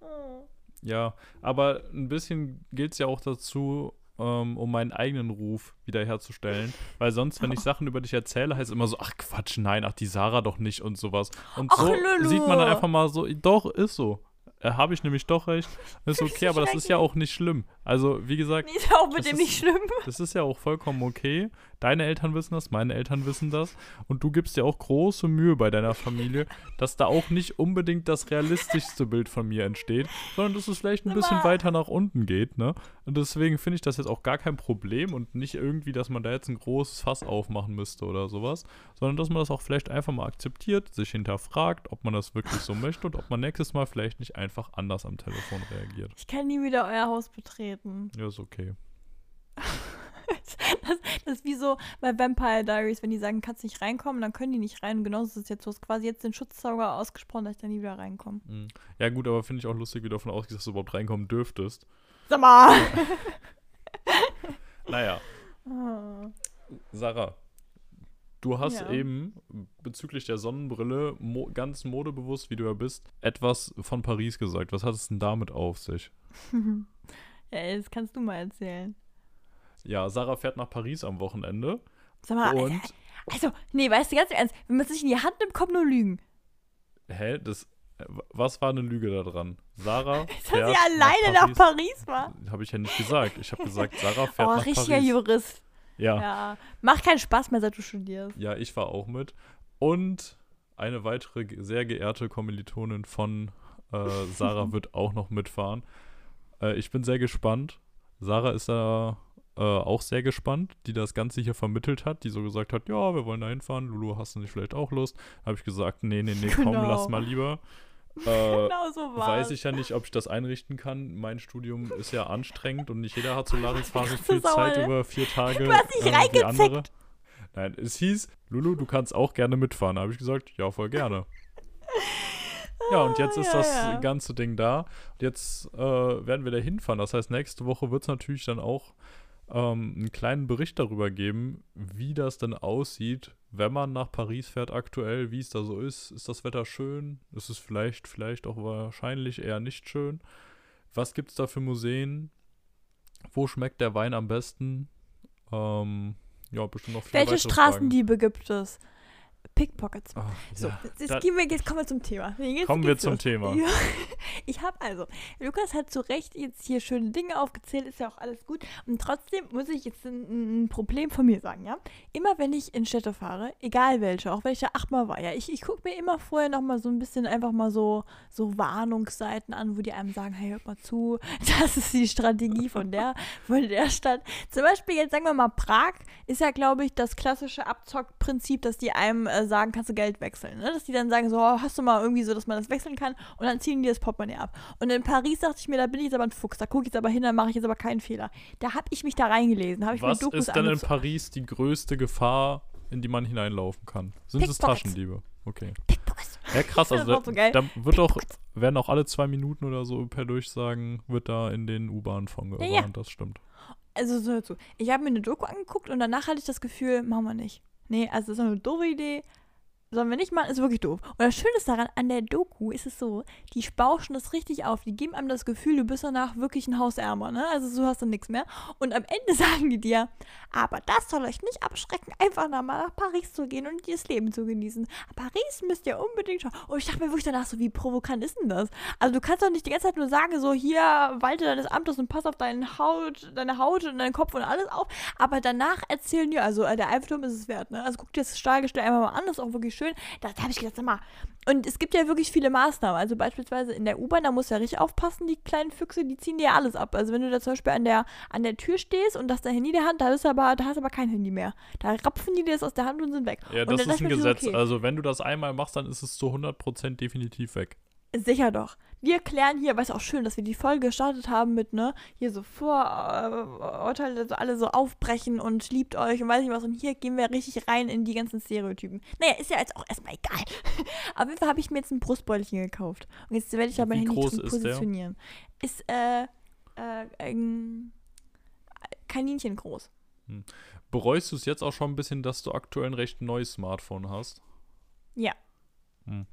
Oh. Ja, aber ein bisschen gilt es ja auch dazu, ähm, um meinen eigenen Ruf wiederherzustellen. Weil sonst, wenn ich Sachen über dich erzähle, heißt es immer so, ach Quatsch, nein, ach die Sarah doch nicht und sowas. Und Ach, so Lulu. sieht man dann einfach mal so, doch, ist so. Äh, Habe ich nämlich doch recht. Ist <laughs> okay, aber das ist ja auch nicht schlimm. Also, wie gesagt, ist auch mit Das dem ist- nicht schlimm. <laughs> das ist ja auch vollkommen okay. Deine Eltern wissen das, meine Eltern wissen das. Und du gibst dir auch große Mühe bei deiner Familie, dass da auch nicht unbedingt das realistischste Bild von mir entsteht, sondern dass es vielleicht ein bisschen weiter nach unten geht, ne? Und deswegen finde ich das jetzt auch gar kein Problem und nicht irgendwie, dass man da jetzt ein großes Fass aufmachen müsste oder sowas, sondern dass man das auch vielleicht einfach mal akzeptiert, sich hinterfragt, ob man das wirklich so <laughs> möchte und ob man nächstes Mal vielleicht nicht einfach anders am Telefon reagiert. Ich kann nie wieder euer Haus betreten. Ja, ist okay. <laughs> Das, das ist wie so bei Vampire Diaries, wenn die sagen, kannst nicht reinkommen, dann können die nicht rein. Und genauso ist es jetzt. Du hast quasi jetzt den Schutzzauber ausgesprochen, dass ich da nie wieder reinkomme. Mhm. Ja, gut, aber finde ich auch lustig, wie du davon ausgehst, dass du überhaupt reinkommen dürftest. Sag mal! <laughs> Naja, Ah. Sarah, du hast Ja. eben bezüglich der Sonnenbrille, mo ganz modebewusst, wie du ja bist, etwas von Paris gesagt. Was hat es denn damit auf sich? <laughs> ja, das kannst du mal erzählen. Ja, Sarah fährt nach Paris am Wochenende Sag mal, und. also, nee, weißt du, ganz im ernst, wenn man es nicht in die Hand nimmt, kommt nur Lügen. Hä? Das. Was war eine Lüge da dran? Sarah <laughs> Dass fährt sie alleine nach Paris war. Habe ich ja nicht gesagt. Ich habe gesagt, Sarah fährt Oh, nach richtiger Paris. Jurist. Ja. Ja. Macht keinen Spaß mehr, seit du studierst. Ja, ich war auch mit. Und eine weitere sehr geehrte Kommilitonin von äh, <laughs> Sarah wird auch noch mitfahren. Äh, ich bin sehr gespannt. Sarah ist da äh, auch sehr gespannt, die das Ganze hier vermittelt hat, die so gesagt hat, ja, wir wollen da hinfahren. Lulu, hast du nicht vielleicht auch Lust? Habe ich gesagt, nee, nee, nee, komm, Genau. lass mal lieber. Äh, <laughs> genau so war Weiß ich ja nicht, ob ich das einrichten kann. Mein Studium ist ja anstrengend und nicht jeder hat so Larifari viel sauer, Zeit ne? über vier Tage. Du hast dich äh, wie reingezeckt. andere. Nein, es hieß, Lulu, du kannst auch gerne mitfahren. Da habe ich gesagt, ja, voll gerne. Ja, und jetzt ist Ja, das ja. ganze Ding da. Und jetzt äh, werden wir da hinfahren. Das heißt, nächste Woche wird es natürlich dann auch ähm, einen kleinen Bericht darüber geben, wie das denn aussieht, wenn man nach Paris fährt aktuell, wie es da so ist. Ist das Wetter schön? Ist es vielleicht, vielleicht auch wahrscheinlich eher nicht schön? Was gibt es da für Museen? Wo schmeckt der Wein am besten? Ähm, ja, bestimmt noch viele Welche weitere Fragen. Straßendiebe gibt es? Pickpockets. Ah, So, ja. jetzt, da- gehen wir, jetzt kommen wir zum Thema. Jetzt Kommen wir zum los. Thema. <laughs> Ja. Ich habe also, Lukas hat zu Recht jetzt hier schöne Dinge aufgezählt, ist ja auch alles gut. Und trotzdem muss ich jetzt ein, ein Problem von mir sagen, ja. Immer wenn ich in Städte fahre, egal welche, auch da achtmal war, ja, ich, ich gucke mir immer vorher nochmal so ein bisschen einfach mal so, so Warnungsseiten an, wo die einem sagen, hey, hört mal zu, <laughs> das ist die Strategie von der, von der Stadt. Zum Beispiel jetzt sagen wir mal Prag, ist ja, glaube ich, das klassische Abzockprinzip, dass die einem äh, sagen, kannst du Geld wechseln. Ne? Dass die dann sagen, so, oh, hast du mal irgendwie so, dass man das wechseln kann und dann ziehen die das Portemonnaie ab. Und in Paris dachte ich mir, da bin ich jetzt aber ein Fuchs, da gucke ich jetzt aber hin, da mache ich jetzt aber keinen Fehler. Da habe ich mich da reingelesen, habe ich Was mir Dokus ist denn in. Paris die größte Gefahr, in die man hineinlaufen kann? Sind es. Taschendiebe? Okay. Pickpockets. Ja, krass. Also war so da, da wird auch, werden auch alle zwei Minuten oder so per Durchsagen, wird da in den U-Bahnen von gewarnt. ja. Das stimmt. Also so hör zu. Ich habe mir eine Doku angeguckt und danach hatte ich das Gefühl, machen wir nicht. Nee, also das ist eine doofe Idee. Sollen wir nicht machen, ist wirklich doof. Und das Schöne ist daran, an der Doku ist es so, die bauschen das richtig auf. Die geben einem das Gefühl, du bist danach wirklich ein Hausärmer, ne? Also so hast du nichts mehr. Und am Ende <laughs> sagen die dir, aber das soll euch nicht abschrecken, einfach noch mal nach Paris zu gehen und das Leben zu genießen. Paris müsst ihr unbedingt schauen. Und ich dachte mir wirklich danach so, wie provokant ist denn das? Also du kannst doch nicht die ganze Zeit nur sagen, so hier, walte deines Amtes und pass auf deine Haut, deine Haut und deinen Kopf und alles auf. Aber danach erzählen die, also äh, der Eiffelturm ist es wert, ne? Also guck dir das Stahlgestell einfach mal an, das ist auch wirklich schön. Da, da habe ich gedacht, sag mal. Und es gibt ja wirklich viele Maßnahmen. Also beispielsweise in der U-Bahn, da musst du ja richtig aufpassen, die kleinen Füchse, die ziehen dir ja alles ab. Also wenn du da zum Beispiel an der, an der Tür stehst und hast dein Handy in der Hand, da, ist aber, da hast du aber kein Handy mehr. Da rapfen die dir das aus der Hand und sind weg. Ja, das dann ist ein mir so, Gesetz. okay. Also wenn du das einmal machst, dann ist es zu 100% definitiv weg. Sicher doch. Wir klären hier, weil es auch schön, dass wir die Folge gestartet haben mit, ne, hier so Vorurteile, so alle so aufbrechen und liebt euch und weiß nicht was. Und hier gehen wir richtig rein in die ganzen Stereotypen. Naja, ist ja jetzt auch erstmal egal. <laughs> Auf jeden Fall habe ich mir jetzt ein Brustbeutelchen gekauft. Und jetzt werde ich da mein Wie Handy groß drin ist positionieren. Ist, äh, äh, ein Kaninchen groß. Bereust du es jetzt auch schon ein bisschen, dass du aktuell ein recht neues Smartphone hast? Ja. Hm.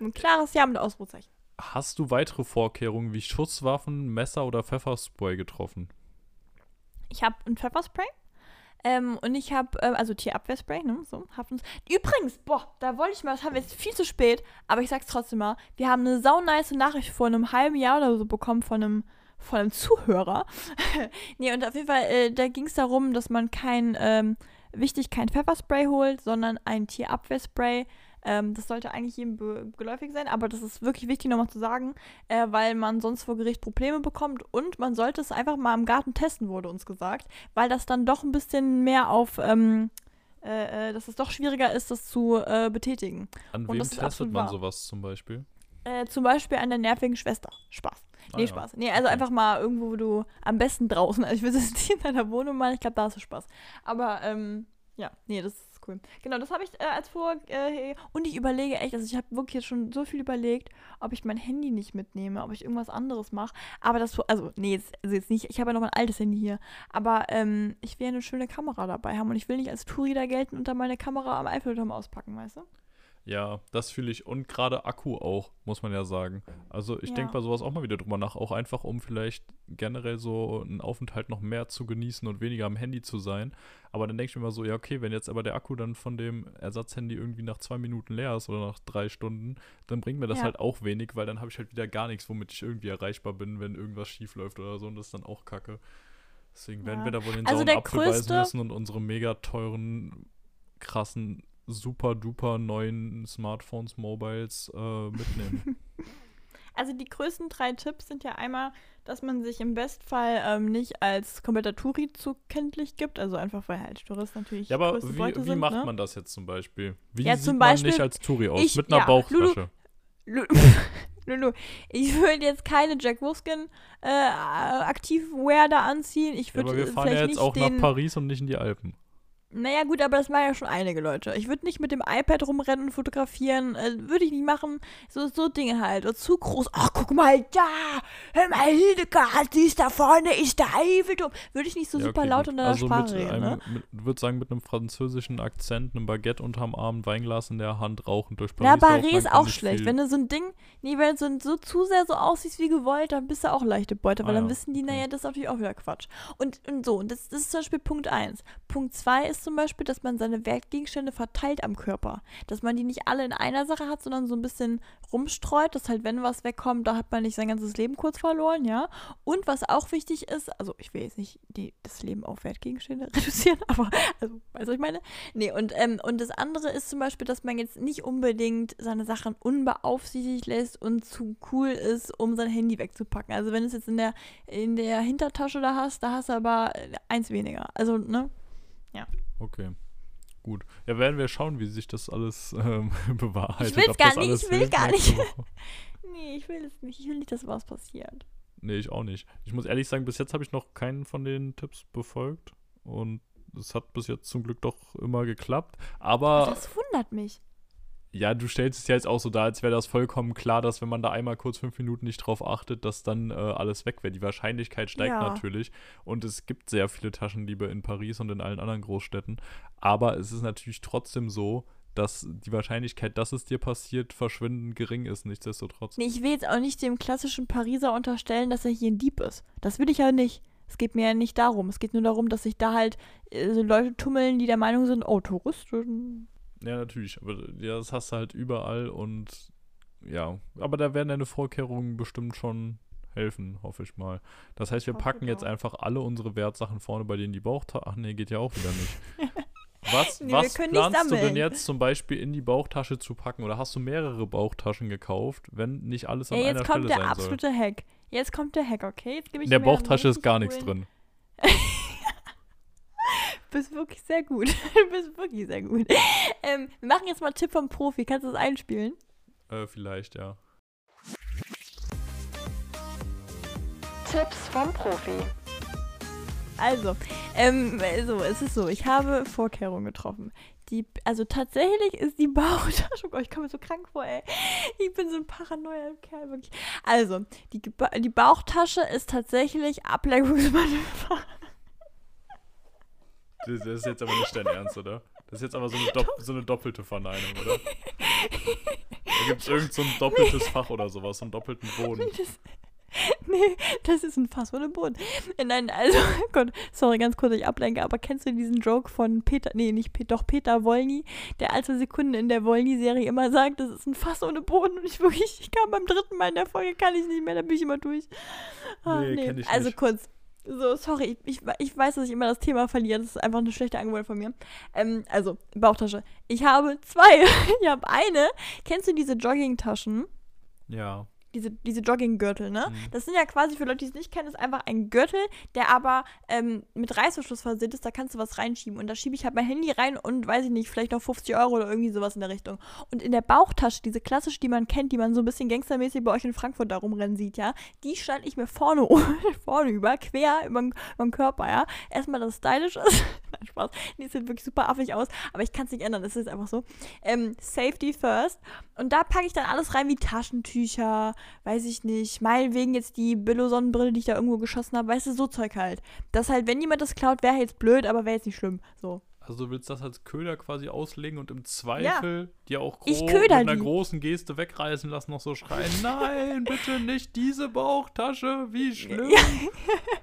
Ein klares Ja mit Ausrufezeichen. Hast du weitere Vorkehrungen wie Schusswaffen, Messer oder Pfefferspray getroffen? Ich habe ein Pfefferspray. Ähm, und ich habe, ähm, also Tierabwehrspray, ne? So, hab uns. Übrigens, boah, da wollte ich mal, das haben wir jetzt viel zu spät, aber ich sag's trotzdem mal. Wir haben eine saunice Nachricht vor einem halben Jahr oder so bekommen von einem, von einem Zuhörer. <laughs> nee, und auf jeden Fall, äh, da ging es darum, dass man kein, ähm, wichtig, kein Pfefferspray holt, sondern ein Tierabwehrspray. Ähm, das sollte eigentlich jedem geläufig sein, aber das ist wirklich wichtig nochmal zu sagen, äh, weil man sonst vor Gericht Probleme bekommt und man sollte es einfach mal im Garten testen, wurde uns gesagt, weil das dann doch ein bisschen mehr auf, ähm, äh, äh, dass es doch schwieriger ist, das zu äh, betätigen. An Und wem ist testet man wahr. sowas zum Beispiel? Äh, zum Beispiel an der nervigen Schwester. Spaß. Nee, Ah. Spaß. Nee, also Okay. einfach mal irgendwo, wo du am besten draußen. Also <laughs> ich würde es nicht in deiner Wohnung machen, ich glaube, da hast du Spaß. Aber, ähm, ja, nee, das cool. Genau, das habe ich äh, als Vor... Äh, und ich überlege echt, also ich habe wirklich jetzt schon so viel überlegt, ob ich mein Handy nicht mitnehme, ob ich irgendwas anderes mache. Aber das... Also, nee, jetzt, also jetzt nicht. Ich habe ja noch mein altes Handy hier. Aber ähm, ich will ja eine schöne Kamera dabei haben und ich will nicht als Touri da gelten und dann meine Kamera am Eiffelturm auspacken, weißt du? Ja, das fühle ich. Und gerade Akku auch, muss man ja sagen. Also ich Ja. denke bei sowas auch mal wieder drüber nach, auch einfach um vielleicht generell so einen Aufenthalt noch mehr zu genießen und weniger am Handy zu sein. Aber dann denke ich mir immer so, ja okay, wenn jetzt aber der Akku dann von dem Ersatzhandy irgendwie nach zwei Minuten leer ist oder nach drei Stunden, dann bringt mir das Ja. halt auch wenig, weil dann habe ich halt wieder gar nichts, womit ich irgendwie erreichbar bin, wenn irgendwas schief läuft oder so und das ist dann auch kacke. Deswegen werden Ja. wir da wohl den Also beißen größte- müssen und unsere mega teuren, krassen super duper neuen Smartphones, Mobiles äh, mitnehmen. <laughs> Also die größten drei Tipps sind ja einmal, dass man sich im Bestfall ähm, nicht als kompletter Touri zu kenntlich gibt, also einfach weil halt Touristen natürlich ja, aber wie, Beute wie sind, macht ne? man das jetzt zum Beispiel? Wie Ja, sieht zum man Beispiel, nicht als Touri aus? ich- Mit einer ja, Bauchtasche. Lu- <laughs> Lulu, ich würde jetzt keine Jack Wolfskin äh, Aktivwear da anziehen. Ich Ja, würde aber wir fahren ja jetzt auch nach Paris und nicht in die Alpen. Naja, gut, aber das machen ja schon einige Leute. Ich würde nicht mit dem iPad rumrennen und fotografieren. Äh, würde ich nicht machen. So, so Dinge halt. Und zu groß. Ach, guck mal da. Hör mal, Hildegard, siehst da vorne ist der Eiffelturm. Würde ich nicht so Ja, super okay, laut in deiner also Sprache mit reden, einem, ne? mit, ich würde sagen, mit einem französischen Akzent, einem Baguette unterm Arm, Weinglas in der Hand, rauchen durch Paris. laufen, Paris ist auch schlecht. viel- Wenn du so ein Ding, nee, wenn du so, so zu sehr so aussiehst wie gewollt, dann bist du auch leichte Beute, weil Ah dann ja, wissen die, naja, das ist natürlich auch wieder Quatsch. Und, und so, und das, das ist zum Beispiel Punkt 1. Punkt 2 ist zum Beispiel, dass man seine Wertgegenstände verteilt am Körper. Dass man die nicht alle in einer Sache hat, sondern so ein bisschen rumstreut, dass halt, wenn was wegkommt, da hat man nicht sein ganzes Leben kurz verloren, ja. Und was auch wichtig ist, also ich will jetzt nicht die, das Leben auf Wertgegenstände <laughs> reduzieren, aber, also, weißt du, was ich meine? Nee, und, ähm, und das andere ist zum Beispiel, dass man jetzt nicht unbedingt seine Sachen unbeaufsichtigt lässt und zu cool ist, um sein Handy wegzupacken. Also wenn du es jetzt in der, in der Hintertasche da hast, da hast du aber äh, eins weniger. Also, ne? Okay. Gut. Ja, werden wir schauen, wie sich das alles ähm, <laughs> bewahrheitet. Ich will's ob gar nicht, ich will gar nicht. <laughs> <laughs> Nee, ich will es nicht. Ich will nicht, dass was passiert. Nee, ich auch nicht. Ich muss ehrlich sagen, bis jetzt habe ich noch keinen von den Tipps befolgt. Und es hat bis jetzt zum Glück doch immer geklappt. Aber das wundert mich. Ja, du stellst es ja jetzt auch so dar, als wäre das vollkommen klar, dass wenn man da einmal kurz fünf Minuten nicht drauf achtet, dass dann äh, alles weg wäre. Die Wahrscheinlichkeit steigt Ja. natürlich. Und es gibt sehr viele Taschendiebe in Paris und in allen anderen Großstädten. Aber es ist natürlich trotzdem so, dass die Wahrscheinlichkeit, dass es dir passiert, verschwindend gering ist, nichtsdestotrotz. Nee, ich will jetzt auch nicht dem klassischen Pariser unterstellen, dass er hier ein Dieb ist. Das will ich ja nicht. Es geht mir ja nicht darum. Es geht nur darum, dass sich da halt äh, so Leute tummeln, die der Meinung sind, oh, Touristen. Ja, natürlich. Aber ja, das hast du halt überall und ja. Aber da werden deine Vorkehrungen bestimmt schon helfen, hoffe ich mal. Das heißt, wir Hoffe packen jetzt einfach alle unsere Wertsachen vorne bei denen die Bauchtasche. Ach nee, geht ja auch wieder nicht. <laughs> Was, Nee, was planst du denn jetzt zum Beispiel in die Bauchtasche zu packen? Oder hast du mehrere Bauchtaschen gekauft, wenn nicht alles an Ja, einer jetzt kommt Stelle der sein soll? absolute Hack. Jetzt kommt der Hack, okay? Jetzt gebe ich In der Bauchtasche ist gar nichts drin bist wirklich sehr gut. Du <laughs> bist wirklich sehr gut. Ähm, wir machen jetzt mal einen Tipp vom Profi. Kannst du das einspielen? Äh, vielleicht, ja. Tipps vom Profi. Also, ähm, so, es ist so, ich habe Vorkehrungen getroffen. Die, also tatsächlich ist die <laughs> Bauchtasche, oh ich komme mir so krank vor, ey. Ich bin so ein paranoia Kerl, wirklich. Also, die, die Bauchtasche ist tatsächlich Ablenkungsmanöver. Das, ist jetzt aber nicht dein Ernst, oder? Das ist jetzt aber so eine, Dopp so eine doppelte Verneinung, oder? Da gibt es irgend so ein doppeltes Fach oder sowas, so einen doppelten Boden. <laughs> Das, nee, das ist ein Fass ohne Boden. Nein, also, oh Gott, sorry, ganz kurz, ich ablenke, aber kennst du diesen Joke von Peter, nee, nicht Peter, doch Peter Wolny, der alle Sekunden in der Wolny-Serie immer sagt, das ist ein Fass ohne Boden und ich wirklich, ich kam beim dritten Mal in der Folge, kann ich nicht mehr, da bin ich immer durch. Ah, Nee, kenn ich also nicht. kurz. So, sorry, ich, ich, weiß, dass ich immer das Thema verliere. Das ist einfach eine schlechte Angewohnheit von mir. Ähm, also, Bauchtasche. Ich habe zwei. <laughs> Ich habe eine. Kennst du diese Joggingtaschen? Ja. Diese, diese Jogginggürtel, ne? Mhm. Das sind ja quasi, für Leute, die es nicht kennen, ist einfach ein Gürtel, der aber ähm, mit Reißverschluss versehen ist, da kannst du was reinschieben. Und da schiebe ich halt mein Handy rein und, weiß ich nicht, vielleicht noch 50 Euro oder irgendwie sowas in der Richtung. Und in der Bauchtasche, diese klassische, die man kennt, die man so ein bisschen gangstermäßig bei euch in Frankfurt da rumrennen sieht, ja, die stand ich mir vorne, <laughs> vorne über, quer über den Körper, ja. Erstmal, dass es stylisch ist. Nein, <laughs> Spaß. Die sieht wirklich super affig aus, aber ich kann es nicht ändern, es ist einfach so. Ähm, Safety first. Und da packe ich dann alles rein wie Taschentücher, weiß ich nicht, meinetwegen jetzt die Billo-Sonnenbrille, die ich da irgendwo geschossen habe, weißt du, so Zeug halt. Das halt, wenn jemand das klaut, wäre jetzt blöd, aber wäre jetzt nicht schlimm. So. Also du willst das als Köder quasi auslegen und im Zweifel dir auch köder mit einer die. großen Geste wegreißen lassen, noch so schreien, nein, bitte nicht diese Bauchtasche, wie <laughs> schlimm. <laughs>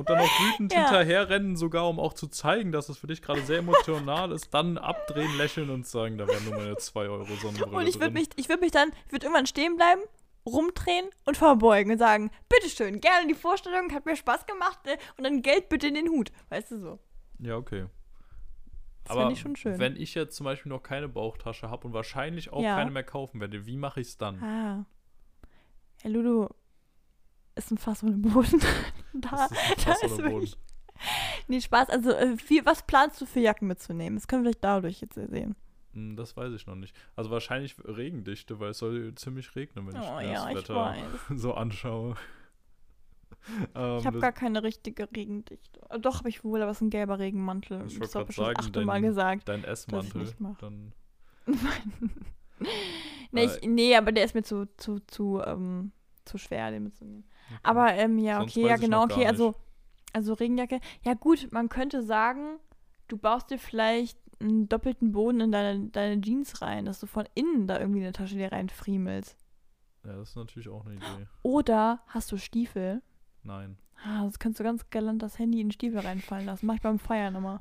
Und dann auch wütend <laughs> Ja. hinterherrennen, sogar um auch zu zeigen, dass es für dich gerade sehr emotional ist, dann abdrehen, lächeln und sagen, da wären nur meine 2 Euro Sonnenbrille Und ich würde mich, ich würde mich dann, ich würde irgendwann stehen bleiben, rumdrehen und verbeugen und sagen, bitteschön, gerne die Vorstellung, hat mir Spaß gemacht äh, und dann Geld bitte in den Hut. Weißt du so. Ja, okay. Das Aber ich schon schön. wenn ich jetzt zum Beispiel noch keine Bauchtasche habe und wahrscheinlich auch Ja. keine mehr kaufen werde, wie mache ich es dann? Ah. Herr Ludo ist ein Fass ohne Boden. <laughs> da, Das ist da Fass ist wirklich. Nee, Spaß. Also, äh, wie, was planst du für Jacken mitzunehmen? Das können wir vielleicht dadurch jetzt sehen. Hm, Das weiß ich noch nicht. Also wahrscheinlich Regendichte, weil es soll ziemlich regnen, wenn ich Oh mir ja, das ich Wetter <laughs> so anschaue. ähm, Ich habe das- gar keine richtige Regendichte. Äh, Doch, habe ich wohl, aber es ist ein gelber Regenmantel. Ich das habe ich schon Mal gesagt. dein. Dann, <laughs> Nee, Äh, ich, nee, aber der ist mir zu, zu, zu, ähm, zu schwer, den mitzunehmen. Aber ähm, ja, Sonst okay, ja genau, okay, also, also Regenjacke. Ja gut, man könnte sagen, du baust dir vielleicht einen doppelten Boden in deine, deine Jeans rein, dass du von innen da irgendwie eine Tasche dir reinfriemelst. ja, das ist natürlich auch eine Idee. Oder hast du Stiefel? Nein. Ah, das kannst du ganz galant das Handy in den Stiefel reinfallen lassen. Mach ich beim Feiern immer.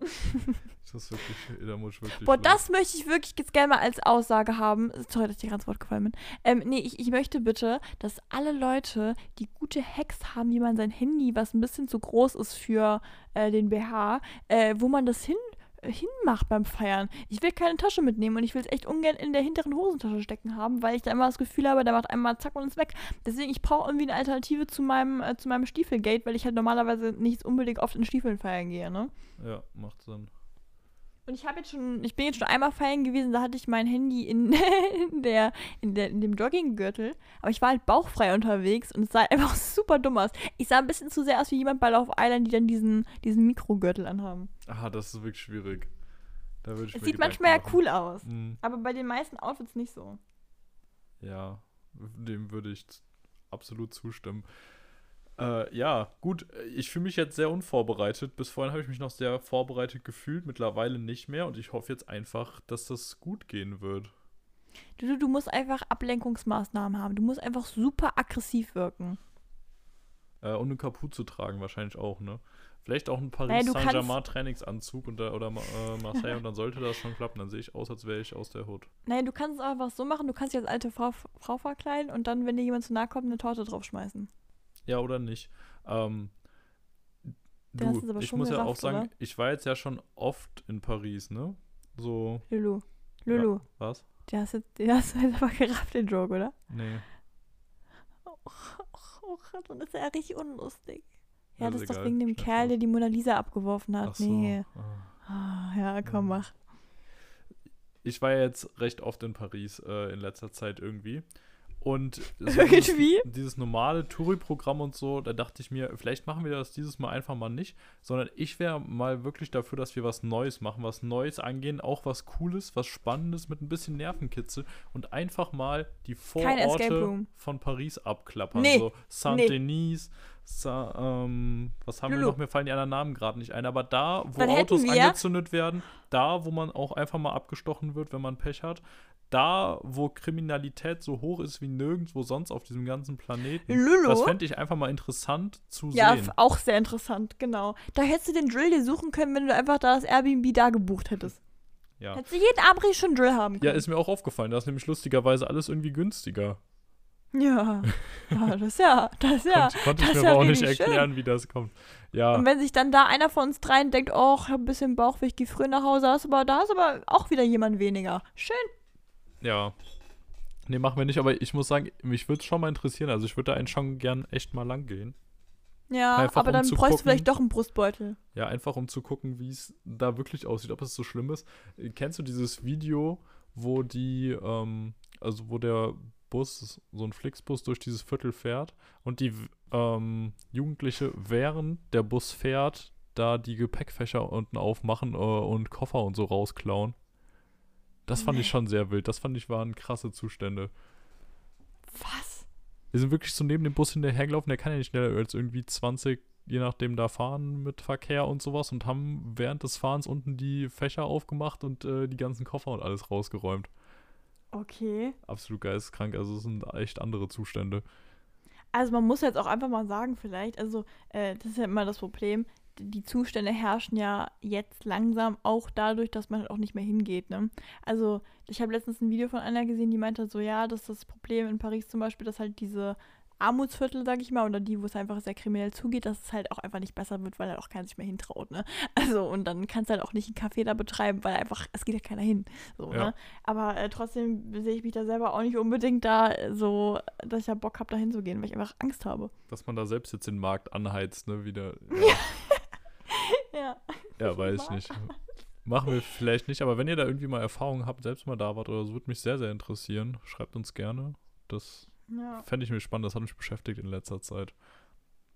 <laughs> Das ist wirklich, da muss ich wirklich. Boah, das möchte ich wirklich jetzt gerne mal als Aussage haben. Sorry, dass ich dir gerade ins Wort gefallen bin. Ähm, nee, ich, ich möchte bitte, dass alle Leute, die gute Hacks haben, wie man sein Handy, was ein bisschen zu groß ist für äh, den BH, äh, wo man das hin äh, hinmacht beim Feiern. Ich will keine Tasche mitnehmen und ich will es echt ungern in der hinteren Hosentasche stecken haben, weil ich da immer das Gefühl habe, der macht einmal zack und ist weg. Deswegen, ich brauche irgendwie eine Alternative zu meinem, äh, zu meinem Stiefelgate, weil ich halt normalerweise nicht unbedingt oft in Stiefeln feiern gehe, ne? Ja, macht Sinn. Und ich habe jetzt schon, ich bin jetzt schon einmal feiern gewesen, da hatte ich mein Handy in, <laughs> in, der, in, der, in dem Jogginggürtel, aber ich war halt bauchfrei unterwegs und es sah einfach <laughs> super dumm aus. Ich sah ein bisschen zu sehr aus wie jemand bei Love Island, die dann diesen, diesen Mikrogürtel anhaben. Ah, das ist wirklich schwierig. Da würde ich Es sieht manchmal ja machen. cool aus, Mhm. aber bei den meisten Outfits nicht so. Ja, dem würde ich absolut zustimmen. Äh, ja, gut, ich fühle mich jetzt sehr unvorbereitet. Bis vorhin habe ich mich noch sehr vorbereitet gefühlt, mittlerweile nicht mehr und ich hoffe jetzt einfach, dass das gut gehen wird. Du, du, du musst einfach Ablenkungsmaßnahmen haben. Du musst einfach super aggressiv wirken. Äh, und eine Kapuze tragen wahrscheinlich auch, ne? Vielleicht auch ein Naja, Paris du Saint-Germain Trainingsanzug und, oder äh, Marseille und dann sollte das schon klappen. Dann sehe ich aus, als wäre ich aus der Hood. Naja, du kannst es einfach so machen, du kannst dich als alte Frau, Frau verkleiden und dann, wenn dir jemand zu nahe kommt, eine Torte draufschmeißen. Ja, oder nicht? Ähm, Dann du, ich muss ja auch sagen, oder? ich war jetzt ja schon oft in Paris, ne? So, Lulu. Lulu. was? Du hast jetzt, du hast jetzt aber gerafft, den Joke, oder? Nee. Oh, Gott, und das ist ja richtig unlustig. Ja, Ja, das ist doch egal. wegen dem Schneid Kerl, der die Mona Lisa abgeworfen hat. Ach so. Nee. ah. Ah, ja, komm, Ja. mach. Ich war ja jetzt recht oft in Paris äh, in letzter Zeit irgendwie. Und <laughs> so? Dieses, dieses normale Touri-Programm und so, da dachte ich mir, vielleicht machen wir das dieses Mal einfach mal nicht, sondern ich wäre mal wirklich dafür, dass wir was Neues machen, was Neues angehen, auch was Cooles, was Spannendes mit ein bisschen Nervenkitzel und einfach mal die Vororte von Paris abklappern. Nee, So Saint-Denis, Sa ähm, was haben wir Lulu. noch? Mir fallen die anderen Namen gerade nicht ein, aber da, wo Dann Autos wir- angezündet werden, da, wo man auch einfach mal abgestochen wird, wenn man Pech hat, da, wo Kriminalität so hoch ist wie nirgendwo sonst auf diesem ganzen Planeten. Lulu? Das fände ich einfach mal interessant zu Ja, sehen. f- auch sehr interessant, genau. Da hättest du den Drill dir suchen können, wenn du einfach da das Airbnb da gebucht hättest. Ja. Hättest du jeden Abend schon Drill haben ja, können. ist mir auch aufgefallen. Da ist nämlich lustigerweise alles irgendwie günstiger. Ja. ja, das ist ja, das ist ja. Konnt, konnte ich mir ja aber auch nicht richtig schön. erklären, wie das kommt. Ja, Und wenn sich dann da einer von uns dreien denkt, oh, ich hab ein bisschen Bauchweh, ich geh früh nach Hause, hast aber, da ist aber auch wieder jemand weniger. Schön. Ja. Nee, machen wir nicht, aber ich muss sagen, mich würde es schon mal interessieren. Also ich würde da einen schon gern echt mal lang gehen. Ja, Einfach, aber um dann bräuchst du vielleicht doch einen Brustbeutel. Ja, einfach um zu gucken, wie es da wirklich aussieht, ob es so schlimm ist. Kennst du dieses Video, wo die, ähm, also wo der Bus, so ein Flixbus durch dieses Viertel fährt und die ähm, Jugendliche, während der Bus fährt, da die Gepäckfächer unten aufmachen äh, und Koffer und so rausklauen? Das fand ich schon sehr wild. Das fand ich waren krasse Zustände. Was? Wir sind wirklich so neben dem Bus hinterhergelaufen, der kann ja nicht schneller als irgendwie 20, je nachdem, da fahren mit Verkehr und sowas und haben während des Fahrens unten die Fächer aufgemacht und äh, die ganzen Koffer und alles rausgeräumt. Okay. Absolut geisteskrank, also es sind echt andere Zustände. Also man muss jetzt auch einfach mal sagen, vielleicht, also äh, das ist ja immer das Problem, die Zustände herrschen ja jetzt langsam auch dadurch, dass man halt auch nicht mehr hingeht. Ne? Also ich habe letztens ein Video von einer gesehen, die meinte so, ja, dass das Problem in Paris zum Beispiel, dass halt diese Armutsviertel, sag ich mal, oder die, wo es einfach sehr kriminell zugeht, dass es halt auch einfach nicht besser wird, weil halt auch keiner sich mehr hintraut, ne? <laughs> Also, und dann kannst du halt auch nicht einen Café da betreiben, weil einfach, es geht ja keiner hin. So, Ja. ne? Aber äh, trotzdem sehe ich mich da selber auch nicht unbedingt da äh, so, dass ich da Bock habe, da hinzugehen, weil ich einfach Angst habe. Dass man da selbst jetzt den Markt anheizt, ne, wieder. <laughs> Ja, Ja. ja <laughs> weiß ich nicht. Machen wir vielleicht nicht, aber wenn ihr da irgendwie mal Erfahrungen habt, selbst mal da wart oder so, würde mich sehr, sehr interessieren. Schreibt uns gerne. Das ja. fände ich mir spannend, das hat mich beschäftigt in letzter Zeit.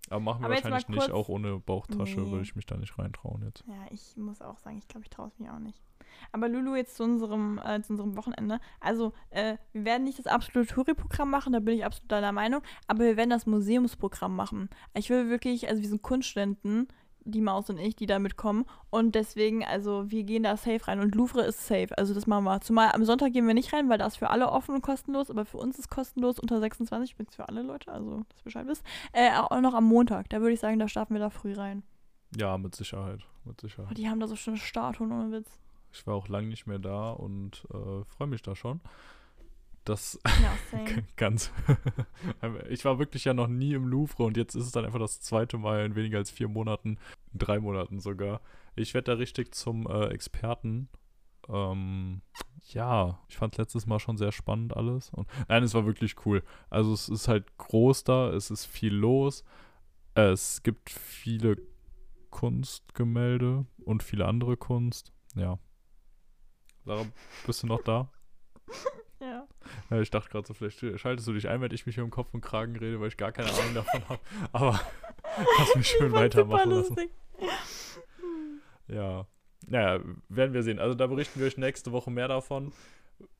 Aber machen wir Aber wahrscheinlich nicht, auch ohne Bauchtasche Nee. würde ich mich da nicht reintrauen jetzt. Ja, ich muss auch sagen, ich glaube, ich traue es mir auch nicht. Aber Lulu, jetzt zu unserem, äh, zu unserem Wochenende. Also, äh, wir werden nicht das absolute Touri-Programm machen, da bin ich absolut deiner Meinung, aber wir werden das Museumsprogramm machen. Ich will wirklich, also wir sind Kunststudenten, die Maus und ich, die da mitkommen. Und deswegen, also wir gehen da safe rein. Und Louvre ist safe. Also das machen wir. Zumal am Sonntag gehen wir nicht rein, weil da ist für alle offen und kostenlos. Aber für uns ist kostenlos unter 26, übrigens für alle Leute, also dass Bescheid wisst. Äh, auch noch am Montag. Da würde ich sagen, da starten wir da früh rein. Ja, mit Sicherheit. Mit Sicherheit. Oh, die haben da so schöne Statuen, ohne Witz. Ich war auch lange nicht mehr da und äh, freue mich da schon. Das <laughs> Ja, <laughs> ganz. <laughs> ich war wirklich ja noch nie im Louvre und jetzt ist es dann einfach das zweite Mal in weniger als vier Monaten, drei Monaten sogar. Ich werde da richtig zum äh, Experten. Ähm, ja, ich fand letztes Mal schon sehr spannend alles. Und, nein, es war wirklich cool. Also es ist halt groß da, es ist viel los. Es gibt viele Kunstgemälde und viele andere Kunst. Ja. Sarah, bist du noch da? <laughs> ja. Ja, ich dachte gerade so, vielleicht schaltest du dich ein, wenn ich mich hier um Kopf und Kragen rede, weil ich gar keine Ahnung davon habe. Aber <laughs> <laughs> hast mich schön weitermachen lassen. Ja. Naja, werden wir sehen. Also da berichten wir euch nächste Woche mehr davon,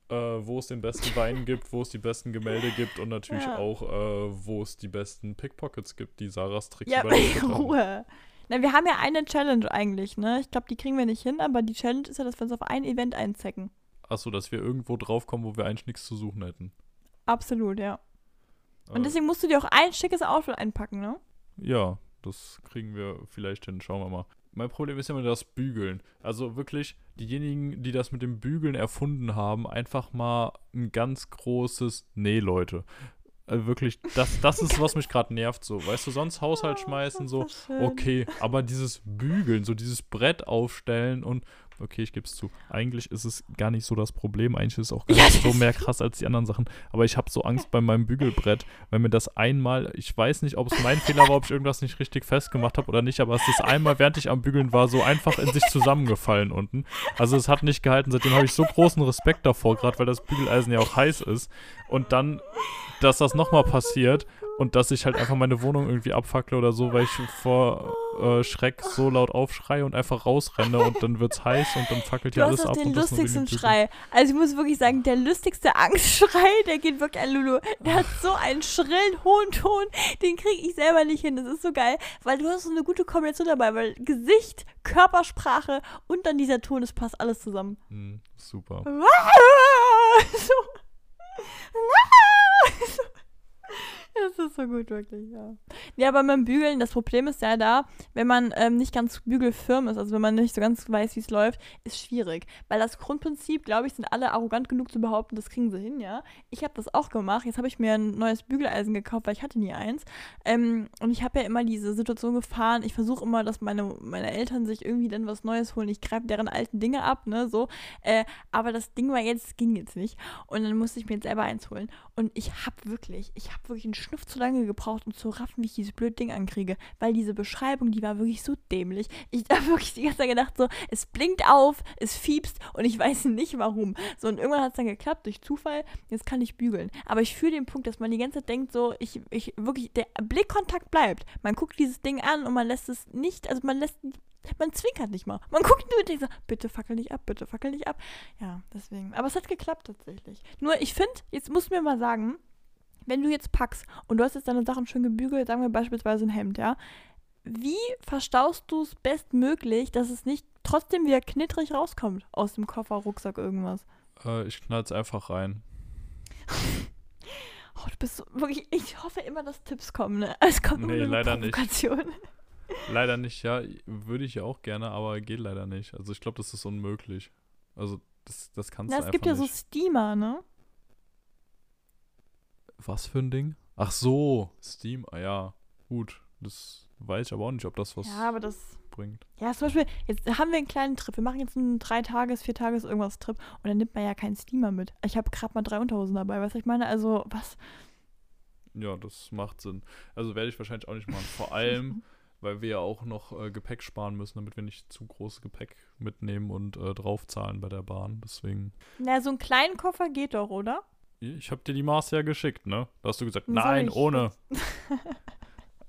äh, wo es den besten Wein gibt, wo es die besten Gemälde gibt und natürlich Ja. auch, äh, wo es die besten Pickpockets gibt, die Sarahs Tricks Ja. <laughs> Ruhe. Na, wir haben ja eine Challenge eigentlich, ne? Ich glaube, die kriegen wir nicht hin, aber die Challenge ist ja, dass wir uns auf ein Event einzecken. Achso, dass wir irgendwo draufkommen, wo wir eigentlich nichts zu suchen hätten. Absolut, ja. Und Äh, deswegen musst du dir auch ein schickes Outfit einpacken, ne? Ja, das kriegen wir vielleicht hin. Schauen wir mal. Mein Problem ist immer das Bügeln. Also wirklich, diejenigen, die das mit dem Bügeln erfunden haben, einfach mal ein ganz großes Nee, Leute. Äh, wirklich, das, das ist, was mich gerade nervt. So, weißt du, sonst Haushalt Oh, schmeißen, so, okay, aber dieses Bügeln, so dieses Brett aufstellen und okay, ich gebe es zu. Eigentlich ist es gar nicht so das Problem. Eigentlich ist es auch gar nicht so mehr krass als die anderen Sachen. Aber ich habe so Angst bei meinem Bügelbrett, wenn mir das einmal, ich weiß nicht, ob es mein Fehler war, ob ich irgendwas nicht richtig festgemacht habe oder nicht, aber es ist einmal, während ich am Bügeln war, so einfach in sich zusammengefallen unten. Also es hat nicht gehalten. Seitdem habe ich so großen Respekt davor, gerade weil das Bügeleisen ja auch heiß ist. Und dann, dass das nochmal passiert und dass ich halt einfach meine Wohnung irgendwie abfackle oder so, weil ich vor äh, Schreck so laut aufschreie und einfach rausrenne und dann wird's heiß und dann fackelt hier alles ab. Du hast und den das lustigsten Schrei. Also ich muss wirklich sagen, der lustigste <laughs> Angstschrei, der geht wirklich an Lulu. Der hat so einen schrillen, hohen Ton, den kriege ich selber nicht hin. Das ist so geil, weil du hast so eine gute Kombination dabei, weil Gesicht, Körpersprache und dann dieser Ton, das passt alles zusammen. Bügeln. Hm, super. <laughs> so. <laughs> so. Das ist so gut, wirklich, ja. Ja, aber beim Bügeln, das Problem ist ja da, wenn man ähm, nicht ganz bügelfirm ist, also wenn man nicht so ganz weiß, wie es läuft, ist schwierig. Weil das Grundprinzip, glaube ich, sind alle arrogant genug zu behaupten, das kriegen sie hin, ja. Ich habe das auch gemacht. Jetzt habe ich mir ein neues Bügeleisen gekauft, weil ich hatte nie eins. Ähm, und ich habe ja immer diese Situation gefahren, ich versuche immer, dass meine, meine Eltern sich irgendwie dann was Neues holen. Ich greife deren alten Dinge ab, ne, so. Äh, aber das Ding war jetzt, ging jetzt nicht. Und dann musste ich mir jetzt selber eins holen. Und ich habe wirklich, ich habe wirklich einen Schnuff zu lange gebraucht, um zu raffen, wie ich dieses blöde Ding ankriege. Weil diese Beschreibung, die war wirklich so dämlich. Ich habe <laughs> wirklich die ganze Zeit gedacht, so, es blinkt auf, es fiepst und ich <laughs> weiß nicht warum. So, und irgendwann hat es dann geklappt, durch Zufall, jetzt kann ich bügeln. Aber ich fühle den Punkt, dass man die ganze Zeit denkt, so, ich, ich wirklich, der Blickkontakt bleibt. Man guckt dieses Ding an und man lässt es nicht, also man lässt man zwinkert nicht mal. Man guckt nur so, bitte fackel nicht ab, bitte fackel nicht ab. Ja, deswegen. Aber es hat geklappt tatsächlich. Nur, ich finde, jetzt musst du mir mal sagen, wenn du jetzt packst und du hast jetzt deine Sachen schön gebügelt, sagen wir beispielsweise ein Hemd, ja, wie verstaust du es bestmöglich, dass es nicht trotzdem wieder knittrig rauskommt aus dem Koffer, Rucksack, irgendwas? Äh, ich knall's einfach rein. <laughs> Oh, du bist so, wirklich, ich hoffe immer, dass Tipps kommen, ne? Es kommt Nee, eine leider nicht. <laughs> Leider nicht, ja. Würde ich ja auch gerne, aber geht leider nicht. Also ich glaube, das ist unmöglich. Also das, das kannst Na, du es einfach gibt ja so nicht. Steamer, ne? Was für ein Ding? Ach so, Steam. Ah ja, gut. Das weiß ich aber auch nicht, ob das was Ja, aber das. bringt. Ja, zum Beispiel, jetzt haben wir einen kleinen Trip. Wir machen jetzt einen drei Tages, vier Tages irgendwas Trip und dann nimmt man ja keinen Steamer mit. Ich habe gerade mal drei Unterhosen dabei, du, ich meine? Also, was? Ja, das macht Sinn. Also werde ich wahrscheinlich auch nicht machen. Vor allem, <laughs> weil wir ja auch noch äh, Gepäck sparen müssen, damit wir nicht zu großes Gepäck mitnehmen und äh, draufzahlen bei der Bahn. Deswegen. Na, so einen kleinen Koffer geht doch, oder? Ich habe dir die Maße ja geschickt, ne? Da hast du gesagt, nein, ohne. <laughs>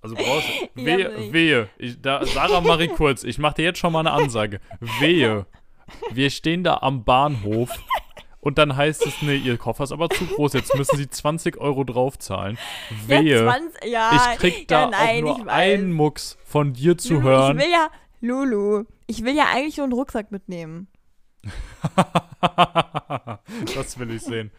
Also brauchst Ja, wehe, wehe. Ich, da, Sarah, mach ich kurz. Ich mache dir jetzt schon mal eine Ansage. Wehe. Wir stehen da am Bahnhof und dann heißt es, nee, ihr Koffer ist aber zu groß. Jetzt müssen sie 20 Euro draufzahlen. Wehe. Ja, 20, ja, ich krieg da ja, nein, auch nur einen Mucks von dir zu Lulu, hören. Ich will ja, Lulu, ich will ja eigentlich so einen Rucksack mitnehmen. <laughs> das will ich sehen.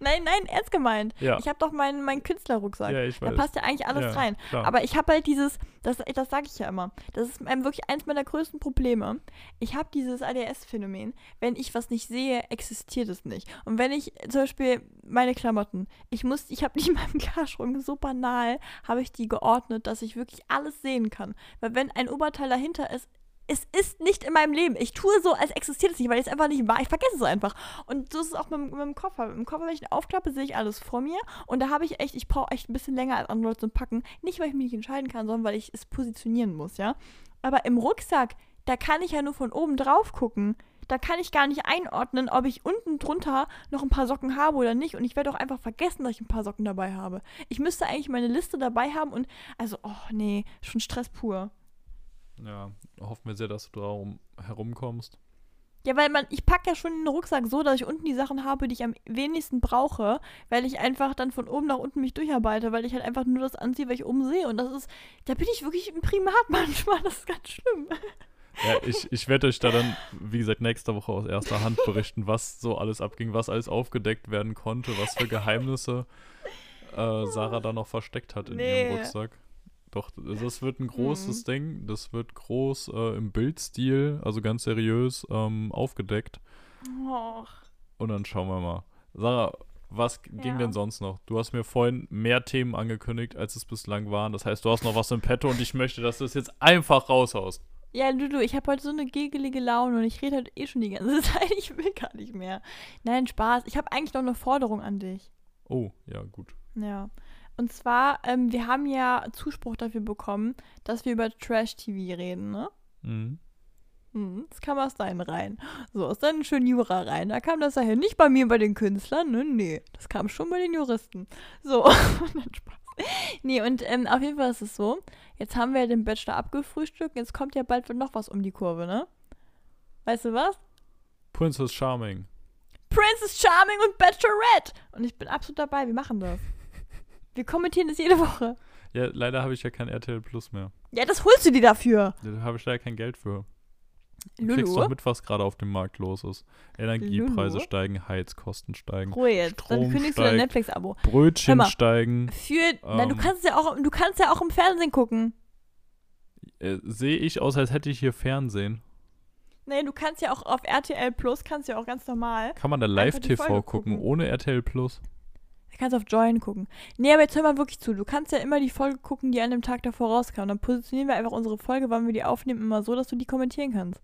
Nein, nein, ernst gemeint. Ja. Ich habe doch meinen meinen Künstlerrucksack. Ja, ich da weiß. passt ja eigentlich alles Ja, rein. klar. Aber ich habe halt dieses, das, das sage ich ja immer, das ist wirklich eins meiner größten Probleme. Ich habe dieses ADS-Phänomen. Wenn ich was nicht sehe, existiert es nicht. Und wenn ich zum Beispiel meine Klamotten, ich muss, ich habe nicht in meinem <laughs> Klarschrank, so banal, habe ich die geordnet, dass ich wirklich alles sehen kann. Weil wenn ein Oberteil dahinter ist, es ist nicht in meinem Leben. Ich tue so, als existiert es nicht, weil ich es einfach nicht wahr. Ich vergesse es einfach. Und so ist es auch mit, mit dem Koffer. Dem Koffer, wenn ich ihn aufklappe, sehe ich alles vor mir. Und da habe ich echt, ich brauche echt ein bisschen länger als andere Leute zum Packen. Nicht, weil ich mich nicht entscheiden kann, sondern weil ich es positionieren muss, ja. Aber im Rucksack, da kann ich ja nur von oben drauf gucken. Da kann ich gar nicht einordnen, ob ich unten drunter noch ein paar Socken habe oder nicht. Und ich werde auch einfach vergessen, dass ich ein paar Socken dabei habe. Ich müsste eigentlich meine Liste dabei haben und, also, oh nee, schon Stress pur. Ja, hoffen wir sehr, dass du darum herumkommst. Ja, weil man, ich packe ja schon den Rucksack so, dass ich unten die Sachen habe, die ich am wenigsten brauche, weil ich einfach dann von oben nach unten mich durcharbeite, weil ich halt einfach nur das anziehe, was ich oben sehe. Und das ist, da bin ich wirklich ein Primat <laughs> manchmal. Das ist ganz schlimm. Ja, ich, ich werde euch da dann, wie gesagt, nächste Woche aus erster Hand berichten, was so alles abging, was alles aufgedeckt werden konnte, was für Geheimnisse äh, Sarah da noch versteckt hat in Nee. ihrem Rucksack. Doch, das wird ein großes Mhm. Ding. Das wird groß äh, im Bildstil, also ganz seriös ähm, aufgedeckt. Och. Und dann schauen wir mal. Sarah, was ging Ja. denn sonst noch? Du hast mir vorhin mehr Themen angekündigt, als es bislang waren. Das heißt, du hast noch was im Petto und ich möchte, dass du es jetzt einfach raushaust. Ja, Lulu, ich habe heute so eine gegelige Laune und ich rede halt eh schon die ganze <laughs> Zeit. Ich will gar nicht mehr. Nein, Spaß. Ich habe eigentlich noch eine Forderung an dich. Oh, ja, gut. Ja. Und zwar, ähm, wir haben ja Zuspruch dafür bekommen, dass wir über Trash-TV reden, ne? Mhm. Hm, das kam aus deinen Reihen. So, aus deinen schönen Jura-Reihen. Da kam das daher. Nicht bei mir, bei den Künstlern, ne? Nee. Das kam schon bei den Juristen. So, <laughs> Spaß. Nee, und ähm, auf jeden Fall ist es so. Jetzt haben wir den Bachelor abgefrühstückt. Jetzt kommt ja bald noch was um die Kurve, ne? Weißt du was? Princess Charming. Princess Charming und Bachelorette. Und ich bin absolut dabei. Wir machen das. Wir kommentieren das jede Woche. Ja, leider habe ich ja kein RTL Plus mehr. Ja, das holst du dir dafür. Da habe ich leider kein Geld für. Du kriegst doch Lulu, mit, was gerade auf dem Markt los ist. Energiepreise Lulu? steigen, Heizkosten steigen, Ruhe jetzt. Dann Strom kündigst du dein steigt. Netflix-Abo. Brötchen mal. steigen. Für, na, du Ähm. kannst ja auch, du kannst ja auch im Fernsehen gucken. Äh, Sehe ich aus, als hätte ich hier Fernsehen. Nee, du kannst ja auch auf RTL Plus, kannst ja auch ganz normal. Kann man da Live-TV gucken, gucken. ohne RTL Plus? Du kannst auf Join gucken. Nee, aber jetzt hör mal wirklich zu. Du kannst ja immer die Folge gucken, die an dem Tag davor rauskam. Dann positionieren wir einfach unsere Folge, wann wir die aufnehmen, immer so, dass du die kommentieren kannst.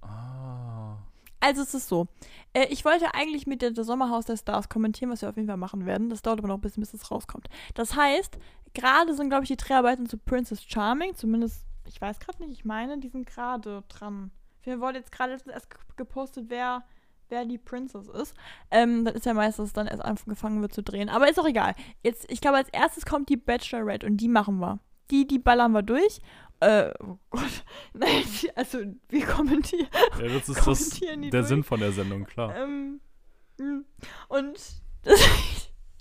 Ah. Also es ist so. Äh, ich wollte eigentlich mit der, der Sommerhaus der Stars kommentieren, was wir auf jeden Fall machen werden. Das dauert aber noch ein bisschen, bis es rauskommt. Das heißt, gerade sind, glaube ich, die Dreharbeiten zu Princess Charming, zumindest, ich weiß gerade nicht, ich meine, die sind gerade dran. Wir wurde jetzt gerade letztens erst ge- gepostet, wer, wer die Princess ist. Ähm, das ist ja meistens dann erst angefangen wird zu drehen. Aber ist auch egal. Jetzt, ich glaube, als erstes kommt die Bachelorette und die machen wir. Die, die ballern wir durch. Äh, oh Gott. <laughs> Nein, also wir kommentieren. Ja, das ist das, die der durch. Sinn von der Sendung, klar. Ähm, mh. und <laughs> das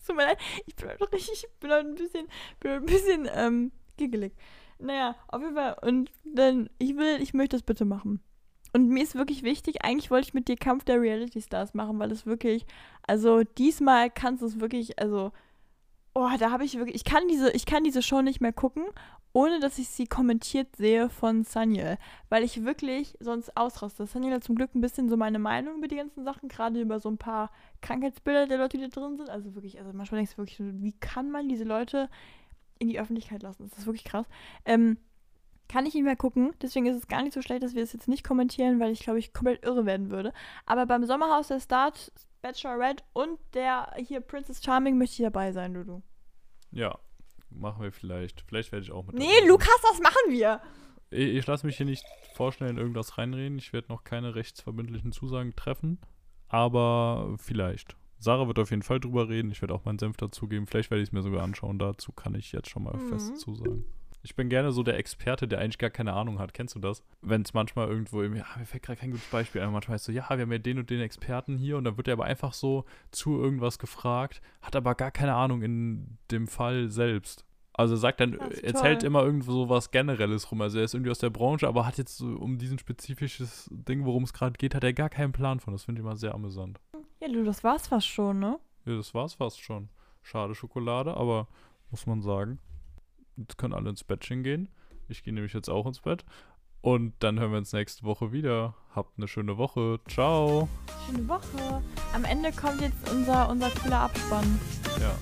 tut mir leid, ich bin heute richtig, ich bin heute ein bisschen, bin ein bisschen ähm, giggelig. Naja, auf jeden Fall. Und dann, ich will, ich möchte das bitte machen. Und mir ist wirklich wichtig, eigentlich wollte ich mit dir Kampf der Reality Stars machen, weil es wirklich, also diesmal kannst du es wirklich, also, oh, da habe ich wirklich, ich kann diese, ich kann diese Show nicht mehr gucken, ohne dass ich sie kommentiert sehe von Saniel, weil ich wirklich sonst ausraste. Saniel hat zum Glück ein bisschen so meine Meinung über die ganzen Sachen, gerade über so ein paar Krankheitsbilder der Leute, die da drin sind. Also wirklich, also manchmal denkst du wirklich, wie kann man diese Leute in die Öffentlichkeit lassen? Das ist wirklich krass. Ähm, kann ich nicht mehr gucken, deswegen ist es gar nicht so schlecht, dass wir es jetzt nicht kommentieren, weil ich glaube, ich komplett irre werden würde. Aber beim Sommerhaus der Start, Bachelorette und der hier Princess Charming möchte ich dabei sein, Dudu. Ja, machen wir vielleicht. Vielleicht werde ich auch mit. dabei Nee, sein. Lukas, was machen wir? Ich, ich lasse mich hier nicht vorschnell in irgendwas reinreden. Ich werde noch keine rechtsverbindlichen Zusagen treffen. Aber vielleicht. Sarah wird auf jeden Fall drüber reden. Ich werde auch meinen Senf dazugeben. Vielleicht werde ich es mir sogar anschauen. Dazu kann ich jetzt schon mal Mhm. fest zusagen. Ich bin gerne so der Experte, der eigentlich gar keine Ahnung hat. Kennst du das? Wenn es manchmal irgendwo, im, ja, mir fällt gerade kein gutes Beispiel ein, manchmal ist so, ja, wir haben ja den und den Experten hier und dann wird er aber einfach so zu irgendwas gefragt, hat aber gar keine Ahnung in dem Fall selbst. Also er sagt dann, ist erzählt immer irgendwo so was Generelles rum. Also er ist irgendwie aus der Branche, aber hat jetzt so um diesen spezifisches Ding, worum es gerade geht, hat er gar keinen Plan von. Das finde ich immer sehr amüsant. Ja, du, das war's fast schon, ne? Ja, das war's fast schon. Schade Schokolade, aber muss man sagen. Jetzt können alle ins Bettchen gehen. Ich gehe nämlich jetzt auch ins Bett. Und dann hören wir uns nächste Woche wieder. Habt eine schöne Woche. Ciao. Schöne Woche. Am Ende kommt jetzt unser, unser cooler Abspann. Ja.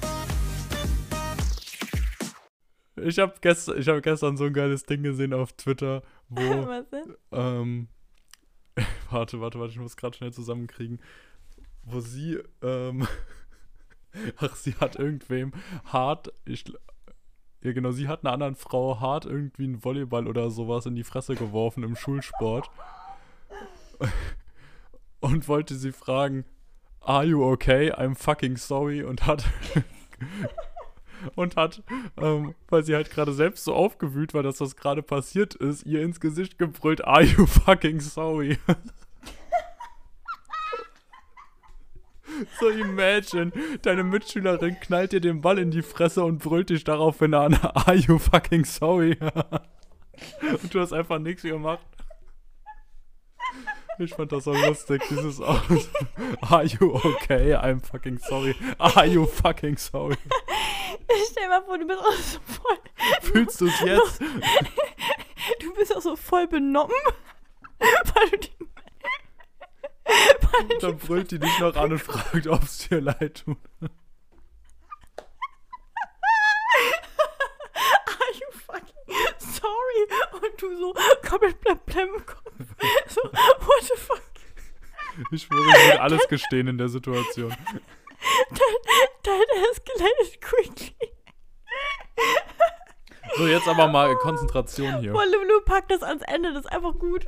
Ich habe gestern, ich hab gestern so ein geiles Ding gesehen auf Twitter, wo <laughs> Was denn? ähm, <laughs> warte, warte, warte, ich muss gerade schnell zusammenkriegen, wo sie, ähm, <laughs> ach, sie hat irgendwem hart, ich, ja genau, sie hat einer anderen Frau hart irgendwie einen Volleyball oder sowas in die Fresse geworfen im Schulsport <laughs> und wollte sie fragen, are you okay? I'm fucking sorry und hat <laughs> und hat, ähm, weil sie halt gerade selbst so aufgewühlt war, dass das gerade passiert ist, ihr ins Gesicht gebrüllt, are you fucking sorry? <laughs> so imagine, deine Mitschülerin knallt dir den Ball in die Fresse und brüllt dich daraufhin an, <laughs> are you fucking sorry? <laughs> und du hast einfach nichts gemacht. Ich fand das so lustig, dieses Aus. <laughs> Are you okay? I'm fucking sorry. Are you fucking sorry? Stell dir mal vor, du bist auch so voll. Fühlst du es jetzt? Du bist auch so voll benommen. Weil du die. Dann brüllt die dich noch an und fragt, ob es dir leid tut. Are you fucking sorry? Und du so komplett blem im Kopf. So, what the fuck? Ich schwöre, ich würde alles gestehen in der Situation. That escalated quickly. So, jetzt aber mal Konzentration hier. Oh, Lulu packt das ans Ende, das ist einfach gut.